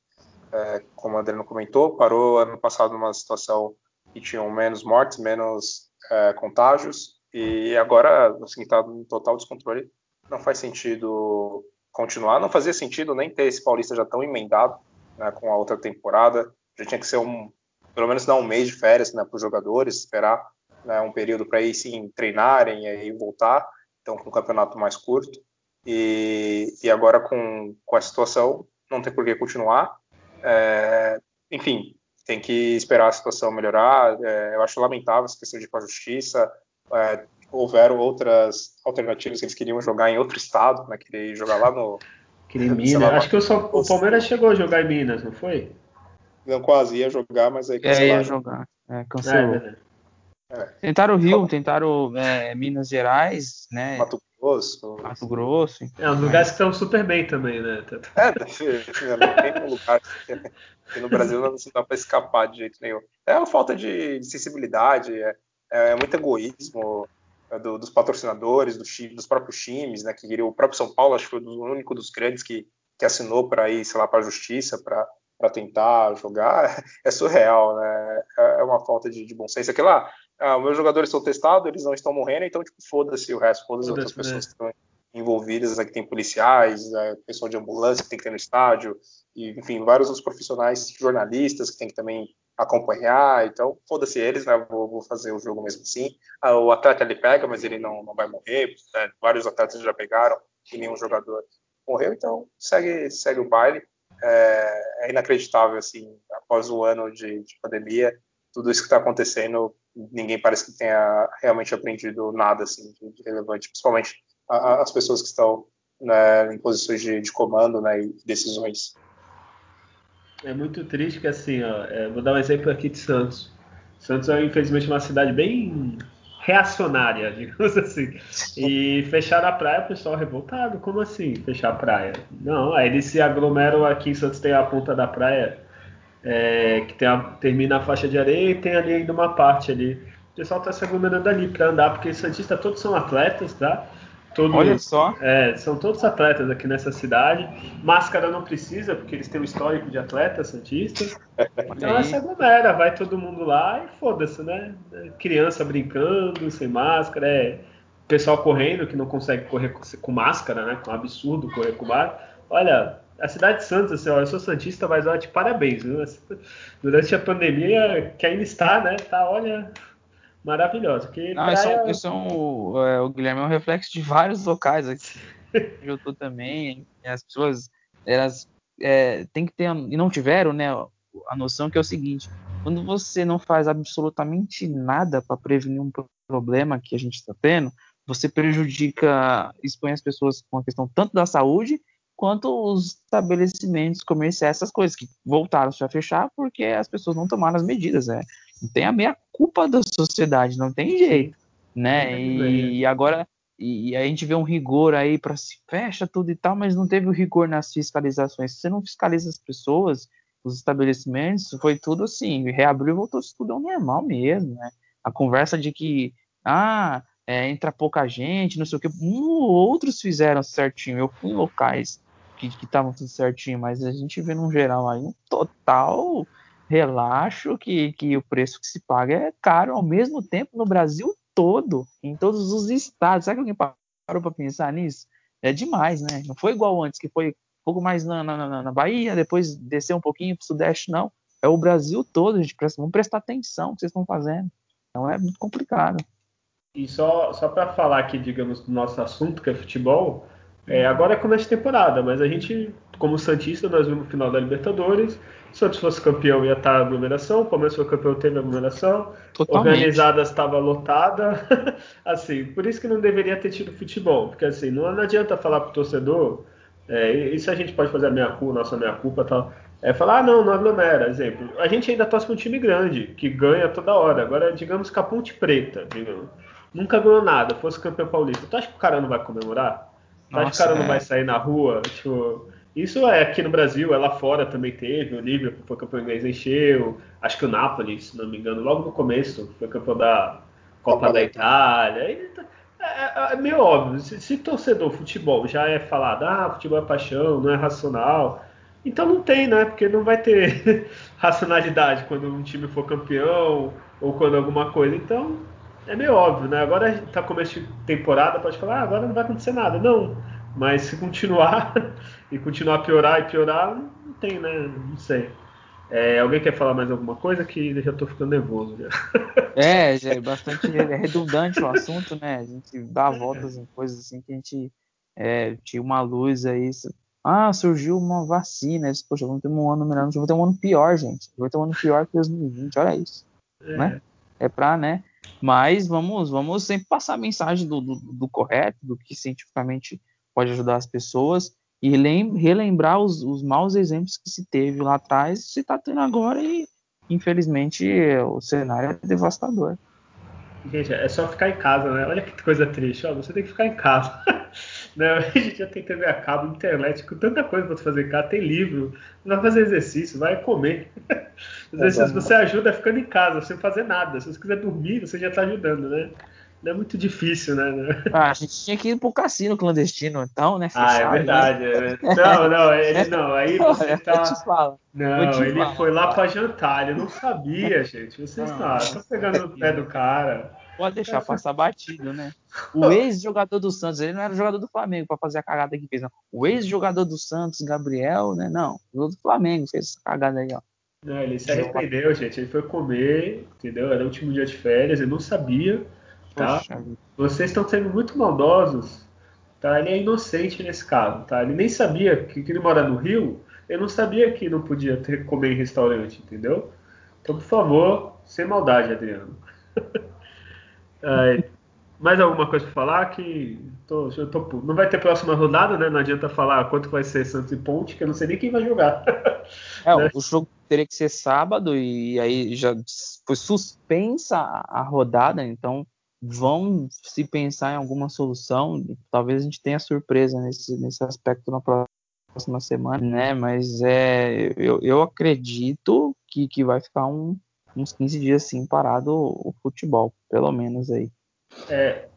é, como a Adriano comentou, parou ano passado numa situação que tinham menos mortes, menos é, contágios, e agora, assim, está em total descontrole. Não faz sentido continuar. Não fazia sentido nem ter esse Paulista já tão emendado né, com a outra temporada. Já tinha que ser um, pelo menos dar um mês de férias né, para os jogadores, esperar né, um período para aí sim treinarem e aí voltar. Então, com um campeonato mais curto. E, e agora com, com a situação, não tem por que continuar. É, enfim, tem que esperar a situação melhorar. É, eu acho lamentável essa questão de ir para a justiça é, houveram outras alternativas que eles queriam jogar em outro estado, né? Queria jogar lá no. Queria Minas. Lá, Acho que o, São, o Palmeiras chegou a jogar em Minas, não foi? Não, quase ia jogar, mas aí cancelaram. É, ia jogar. É, cancelou. É, é. Tentaram o Rio, tentaram é, Minas Gerais, né? Mato Grosso. Mato Grosso. É, os lugares que estão super bem também, né? É, não tem lugar que no Brasil não dá para escapar de jeito nenhum. É uma falta de sensibilidade, é, é, é muito egoísmo é, do, dos patrocinadores, do, dos próprios times, né? Que o próprio São Paulo acho que foi o único dos grandes que, que assinou para ir, sei lá, para a justiça, para para tentar jogar é surreal, né? É, é uma falta de, de bom senso. Aquilo lá, ah, meus jogadores estão testados, eles não estão morrendo, então, tipo, foda-se o resto, foda-se foda outras pessoas né? que estão envolvidas, aqui tem policiais, é, pessoal de ambulância que tem que ter no estádio, e, enfim, vários outros profissionais, jornalistas que tem que também acompanhar, então foda-se eles, né? Vou, vou, fazer o jogo mesmo assim. Ah, o atleta ele pega, mas ele não, não vai morrer. Né? Vários atletas já pegaram e nenhum jogador morreu, então segue, segue o baile. É, é inacreditável, assim, após o ano de, de pandemia, tudo isso que está acontecendo, ninguém parece que tenha realmente aprendido nada assim, de, relevante, principalmente a, a, as pessoas que estão né, em posições de, de comando né, e decisões. É muito triste que assim, ó, é, vou dar um exemplo aqui de Santos. Santos é infelizmente uma cidade bem reacionária, digamos assim. E fechar a praia, o pessoal revoltado. Como assim fechar a praia? Não, aí eles se aglomeram aqui em Santos tem a ponta da praia é, que a, termina a faixa de areia e tem ali ainda uma parte ali. O pessoal está se aglomerando ali para andar, porque os Santistas todos são atletas, tá? Todos, Olha só. É, são todos atletas aqui nessa cidade. Máscara não precisa, porque eles têm um histórico de atletas santistas. Então se aglomera, vai todo mundo lá e foda-se, né? Criança brincando, sem máscara, é pessoal correndo que não consegue correr com, máscara, né? Com um absurdo correr com bar. Olha, a cidade de Santos, assim, ó, eu sou santista, mas olha, de parabéns, viu? Durante a pandemia, que ainda está, né? Tá, olha, maravilhosa. Que Não, praia... isso, é, é um, é, o Guilherme é um reflexo de vários locais aqui. eu tô também, as pessoas, elas é, tem que ter, e não tiveram, né, a noção que é o seguinte, quando você não faz absolutamente nada para prevenir um problema que a gente está tendo, você prejudica, expõe as pessoas com a questão tanto da saúde quanto os estabelecimentos comerciais, essas coisas que voltaram a fechar porque as pessoas não tomaram as medidas, né? Tem a meia culpa da sociedade, não tem jeito, né? E, e agora e, a gente vê um rigor aí para se fecha tudo e tal, mas não teve o rigor nas fiscalizações. Se você não fiscaliza as pessoas, os estabelecimentos, foi tudo assim, reabriu e voltou tudo ao normal mesmo, né? A conversa de que, ah, é, entra pouca gente, não sei o que, um ou outros fizeram certinho. Eu fui em locais que estavam tudo certinho, mas a gente vê no geral aí um total relaxo que, que o preço que se paga é caro ao mesmo tempo no Brasil todo, em todos os estados. Será que alguém parou para pensar nisso? É demais, né? Não foi igual antes, que foi um pouco mais na, na, na Bahia, depois desceu um pouquinho para o Sudeste, não. É o Brasil todo, gente. Vamos prestar atenção no que vocês estão fazendo. Então é muito complicado. E só, só para falar aqui, digamos, do nosso assunto, que é futebol, é, agora é começo de temporada, mas a gente, como Santista, nós vimos o final da Libertadores. Se o Santos fosse campeão, ia estar a aglomeração. O Palmeiras foi campeão, teve aglomeração. Totalmente. Organizada estava lotada. assim, por isso que não deveria ter tido futebol. Porque assim, não, não adianta falar pro torcedor. É, isso a gente pode fazer a minha culpa, nossa minha culpa tal. É falar, ah, não, não aglomera. Exemplo, a gente ainda torce para um time grande, que ganha toda hora. Agora, digamos que a Ponte Preta, digamos, nunca ganhou nada, fosse campeão paulista. Tu acha que o cara não vai comemorar? Tu acha que o cara é. não vai sair na rua? Tipo, isso é aqui no Brasil, é lá fora também teve. O Liverpool foi campeão inglês, encheu. Acho que o Napoli, se não me engano, logo no começo, foi campeão da Copa, Copa da Itália. Tá, é, é, é, meio óbvio. Se, se torcedor futebol já é falado, ah, futebol é paixão, não é racional. Então não tem, né? Porque não vai ter racionalidade quando um time for campeão ou quando alguma coisa. Então é meio óbvio, né? Agora tá começo de temporada, pode falar, ah, agora não vai acontecer nada. Não. Mas se continuar e continuar a piorar e piorar, não tem, né? Não sei. É, alguém quer falar mais alguma coisa que eu já tô ficando nervoso. Já. É, já é bastante redundante o assunto, né? A gente dá voltas em coisas assim que a gente é, tinha uma luz aí. Ah, surgiu uma vacina. Poxa, vamos ter um ano melhor, vamos ter um ano pior, gente. Vamos ter um ano pior que 2020, olha isso. É, né? é pra, né? Mas vamos, vamos sempre passar a mensagem do, do, do correto, do que cientificamente pode ajudar as pessoas e relembrar os, os maus exemplos que se teve lá atrás, se está tendo agora e infelizmente o cenário é devastador. Gente, é só ficar em casa, né? Olha que coisa triste. Ó, você tem que ficar em casa. né? A gente já tem TV a cabo, internet, com tanta coisa para fazer em casa. Tem livro, vai fazer exercício, vai comer. Às você ajuda ficando em casa, sem fazer nada. Se você quiser dormir, você já está ajudando, né? Não é muito difícil, né? Ah, a gente tinha que ir pro cassino clandestino, então, né? Fechado, ah, é né? verdade. Né? É. Não, não, ele não. Aí você tá. Não, ele foi lá para jantar, ele não sabia, gente. Vocês não, estão pegando o pé do cara. Pode deixar passar batido, né? O ex-jogador do Santos, ele não era jogador do Flamengo para fazer a cagada que fez, não. O ex-jogador do Santos, Gabriel, né? Não, o do Flamengo fez essa cagada aí, ó. Não, ele se arrependeu, gente. Ele foi comer, entendeu? Era o último dia de férias, ele não sabia. Tá? Poxa. Vocês estão sendo muito maldosos. Tá? Ele é inocente nesse caso. Tá? Ele nem sabia que, que ele mora no Rio. Ele não sabia que não podia ter comer em restaurante, entendeu? Então, por favor, sem maldade, Adriano. mais alguma coisa para falar? Que tô, tô, não vai ter próxima rodada, né? Não adianta falar quanto vai ser Santos e Ponte, que eu não sei nem quem vai jogar. É, né? o jogo teria que ser sábado e aí já foi suspensa a rodada, então vão se pensar em alguma solução. Talvez a gente tenha surpresa nesse, nesse aspecto na próxima semana, né? Mas é, eu, eu acredito que, que vai ficar um, uns 15 dias assim parado o futebol, pelo menos aí. É,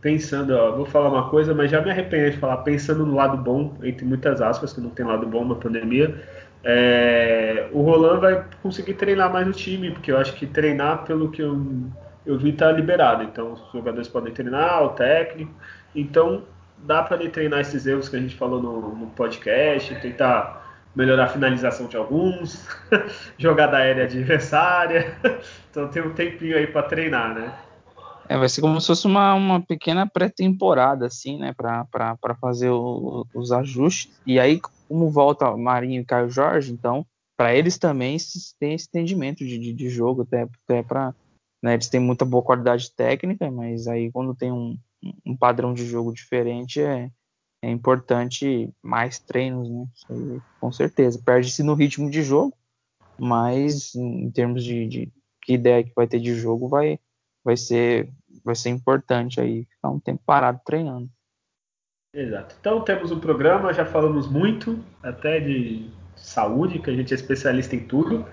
pensando, ó, vou falar uma coisa, mas já me arrependo de falar, pensando no lado bom, entre muitas aspas, que não tem lado bom na pandemia, é, o Roland vai conseguir treinar mais o time, porque eu acho que treinar pelo que eu eu vi tá liberado. Então os jogadores podem treinar, o técnico. Então dá para ele treinar esses erros que a gente falou no, no podcast, tentar melhorar a finalização de alguns, jogada aérea adversária. Então tem um tempinho aí para treinar, né? É, vai ser como se fosse uma, uma pequena pré-temporada, assim, né, para fazer o, os ajustes. E aí, como volta Marinho e Caio Jorge, então, para eles também tem esse entendimento de, de, de jogo, até, até para. Né, eles têm muita boa qualidade técnica, mas aí quando tem um, um padrão de jogo diferente, é, é importante mais treinos, né? Aí, com certeza. Perde-se no ritmo de jogo, mas em termos de, de que ideia que vai ter de jogo, vai, vai ser vai ser importante aí ficar um tempo parado treinando. Exato. Então temos um programa, já falamos muito, até de saúde, que a gente é especialista em tudo.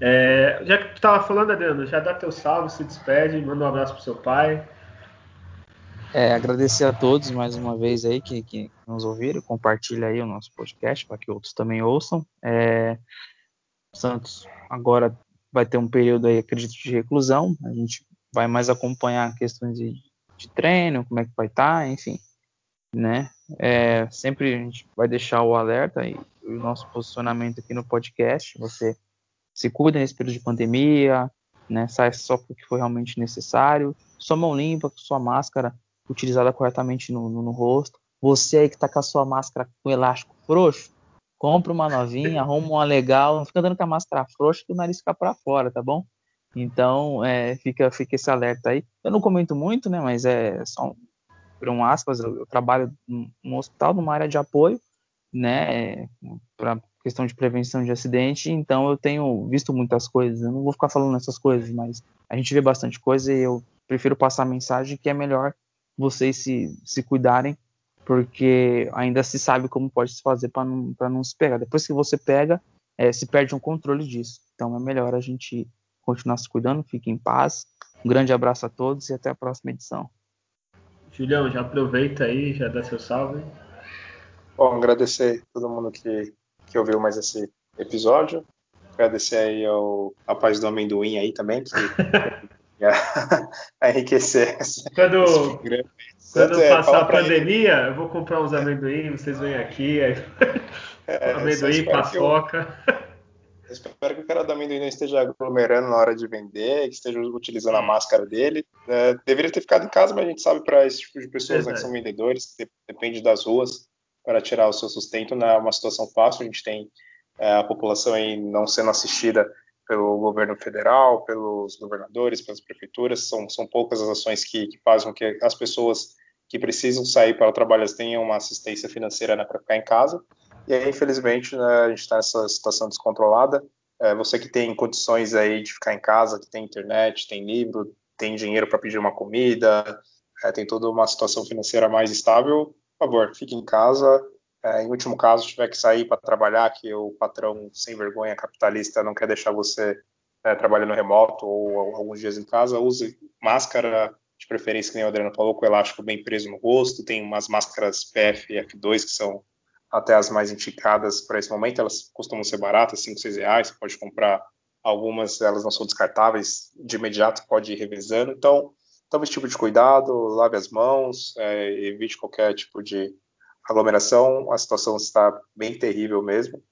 É, já que tu estava falando, Adriano, já dá teu salve, se despede, manda um abraço pro seu pai. É, agradecer a todos mais uma vez aí que, que nos ouviram, compartilha aí o nosso podcast para que outros também ouçam. É, Santos agora vai ter um período aí, acredito, de reclusão. A gente vai mais acompanhar questões de, de treino, como é que vai estar, tá, enfim, né? É, sempre a gente vai deixar o alerta e o nosso posicionamento aqui no podcast. Você se cuida nesse período de pandemia, né? Sai só porque foi realmente necessário. Sua mão limpa, sua máscara utilizada corretamente no, no, no rosto. Você aí que tá com a sua máscara com elástico frouxo, compra uma novinha, arruma uma legal, não fica andando com a máscara frouxa que o nariz fica para fora, tá bom? Então, é, fica, fica esse alerta aí. Eu não comento muito, né, mas é só por um aspas, eu, eu trabalho num hospital, numa área de apoio, né, para questão de prevenção de acidente, então eu tenho visto muitas coisas. Eu não vou ficar falando essas coisas, mas a gente vê bastante coisa e eu prefiro passar a mensagem que é melhor vocês se, se cuidarem, porque ainda se sabe como pode se fazer para não, não se pegar. Depois que você pega, é, se perde um controle disso. Então é melhor a gente continuar se cuidando, fique em paz. Um grande abraço a todos e até a próxima edição. Julião, já aproveita aí, já dá seu salve. Bom, agradecer a todo mundo que, que ouviu mais esse episódio. Agradecer aí ao rapaz do amendoim aí também, que a enriquecer quando, quando é, passar a pandemia, ele. eu vou comprar uns amendoim, vocês vêm aqui, aí... é, amendoim, paçoca. Eu espero que o cara da amendoim não esteja aglomerando na hora de vender, que esteja utilizando a máscara dele. É, deveria ter ficado em casa, mas a gente sabe para esse tipo de pessoas né, que são vendedores, depende das ruas, para tirar o seu sustento, não é uma situação fácil. A gente tem é, a população aí não sendo assistida pelo governo federal, pelos governadores, pelas prefeituras. São, são poucas as ações que, que fazem com que as pessoas que precisam sair para o trabalho tenham uma assistência financeira né, para ficar em casa. E aí, infelizmente, né, a gente está nessa situação descontrolada. É, você que tem condições aí de ficar em casa, que tem internet, tem livro, tem dinheiro para pedir uma comida, é, tem toda uma situação financeira mais estável, por favor, fique em casa. É, em último caso, tiver que sair para trabalhar, que o patrão sem vergonha capitalista não quer deixar você é, trabalhando remoto ou alguns dias em casa, use máscara, de preferência, que nem o Adriano falou, com o elástico bem preso no rosto. Tem umas máscaras PF e F2 que são até as mais indicadas para esse momento, elas costumam ser baratas, 5, 6 reais, você pode comprar algumas, elas não são descartáveis, de imediato pode ir revisando, então tome esse tipo de cuidado, lave as mãos, é, evite qualquer tipo de aglomeração, a situação está bem terrível mesmo,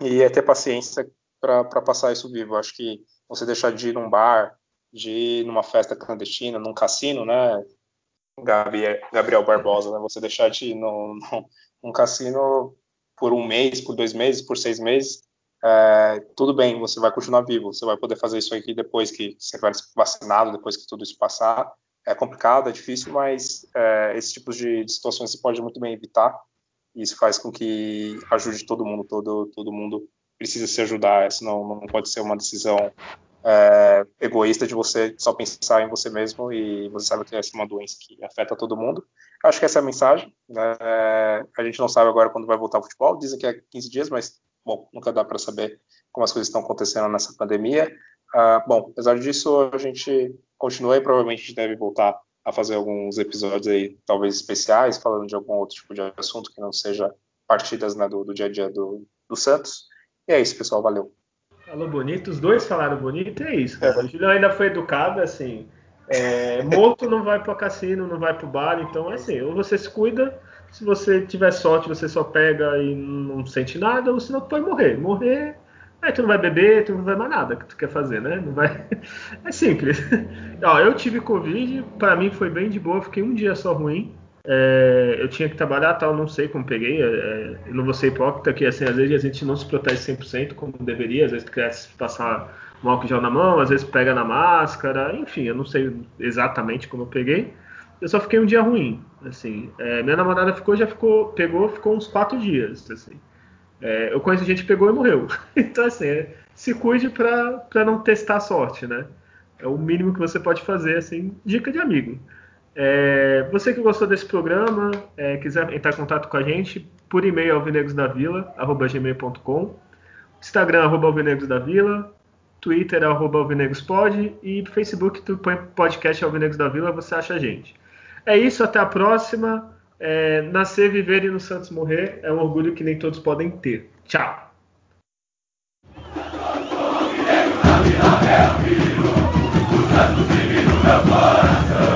e é ter paciência para passar isso vivo, acho que você deixar de ir num bar, de ir numa festa clandestina, num cassino, né, Gabriel Barbosa, né? Você deixar de ir no, no, um cassino por um mês, por dois meses, por seis meses, é, tudo bem, você vai continuar vivo, você vai poder fazer isso aqui depois que você vai vacinado, depois que tudo isso passar. É complicado, é difícil, mas é, esse tipo de, de situações você pode muito bem evitar. E isso faz com que ajude todo mundo, todo, todo mundo precisa se ajudar, senão não pode ser uma decisão é, egoísta de você só pensar em você mesmo e você sabe que essa é uma doença que afeta todo mundo. Acho que essa é a mensagem. Né? A gente não sabe agora quando vai voltar o futebol, dizem que é 15 dias, mas bom, nunca dá para saber como as coisas estão acontecendo nessa pandemia. Uh, bom, apesar disso, a gente continua e provavelmente a gente deve voltar a fazer alguns episódios aí, talvez especiais, falando de algum outro tipo de assunto que não seja partidas né, do, do dia a dia do, do Santos. E é isso, pessoal. Valeu. Falou bonito, os dois falaram bonito, é isso. É. O Julião ainda foi educado, assim. É, morto não vai para cassino, não vai para o bar, então assim, ou você se cuida, se você tiver sorte, você só pega e não sente nada, ou senão tu pode morrer. Morrer, aí tu não vai beber, tu não vai mais nada que tu quer fazer, né? Não vai. É simples. Ó, eu tive Covid, para mim foi bem de boa, fiquei um dia só ruim. É, eu tinha que trabalhar tal, não sei como peguei. É, é eu não vou ser hipócrita, que assim, às vezes a gente não se protege 100% como deveria, às vezes quer passar um álcool gel na mão, às vezes pega na máscara, enfim, eu não sei exatamente como eu peguei. Eu só fiquei um dia ruim, assim. É, minha namorada ficou, já ficou, pegou, ficou uns quatro dias, assim. É, eu conheço gente que pegou e morreu. então, assim, é, se cuide para não testar a sorte, né? É o mínimo que você pode fazer, assim, dica de amigo. É, você que gostou desse programa, é, quiser entrar em contato com a gente, por e-mail alvinegrosdavila.gmail.com Instagram, arroba Twitter, arroba alvinegrospod e Facebook, tu põe podcast Alvinegros da Vila, você acha a gente. É isso, até a próxima. É, nascer, viver e no Santos morrer é um orgulho que nem todos podem ter. Tchau. Santos meu coração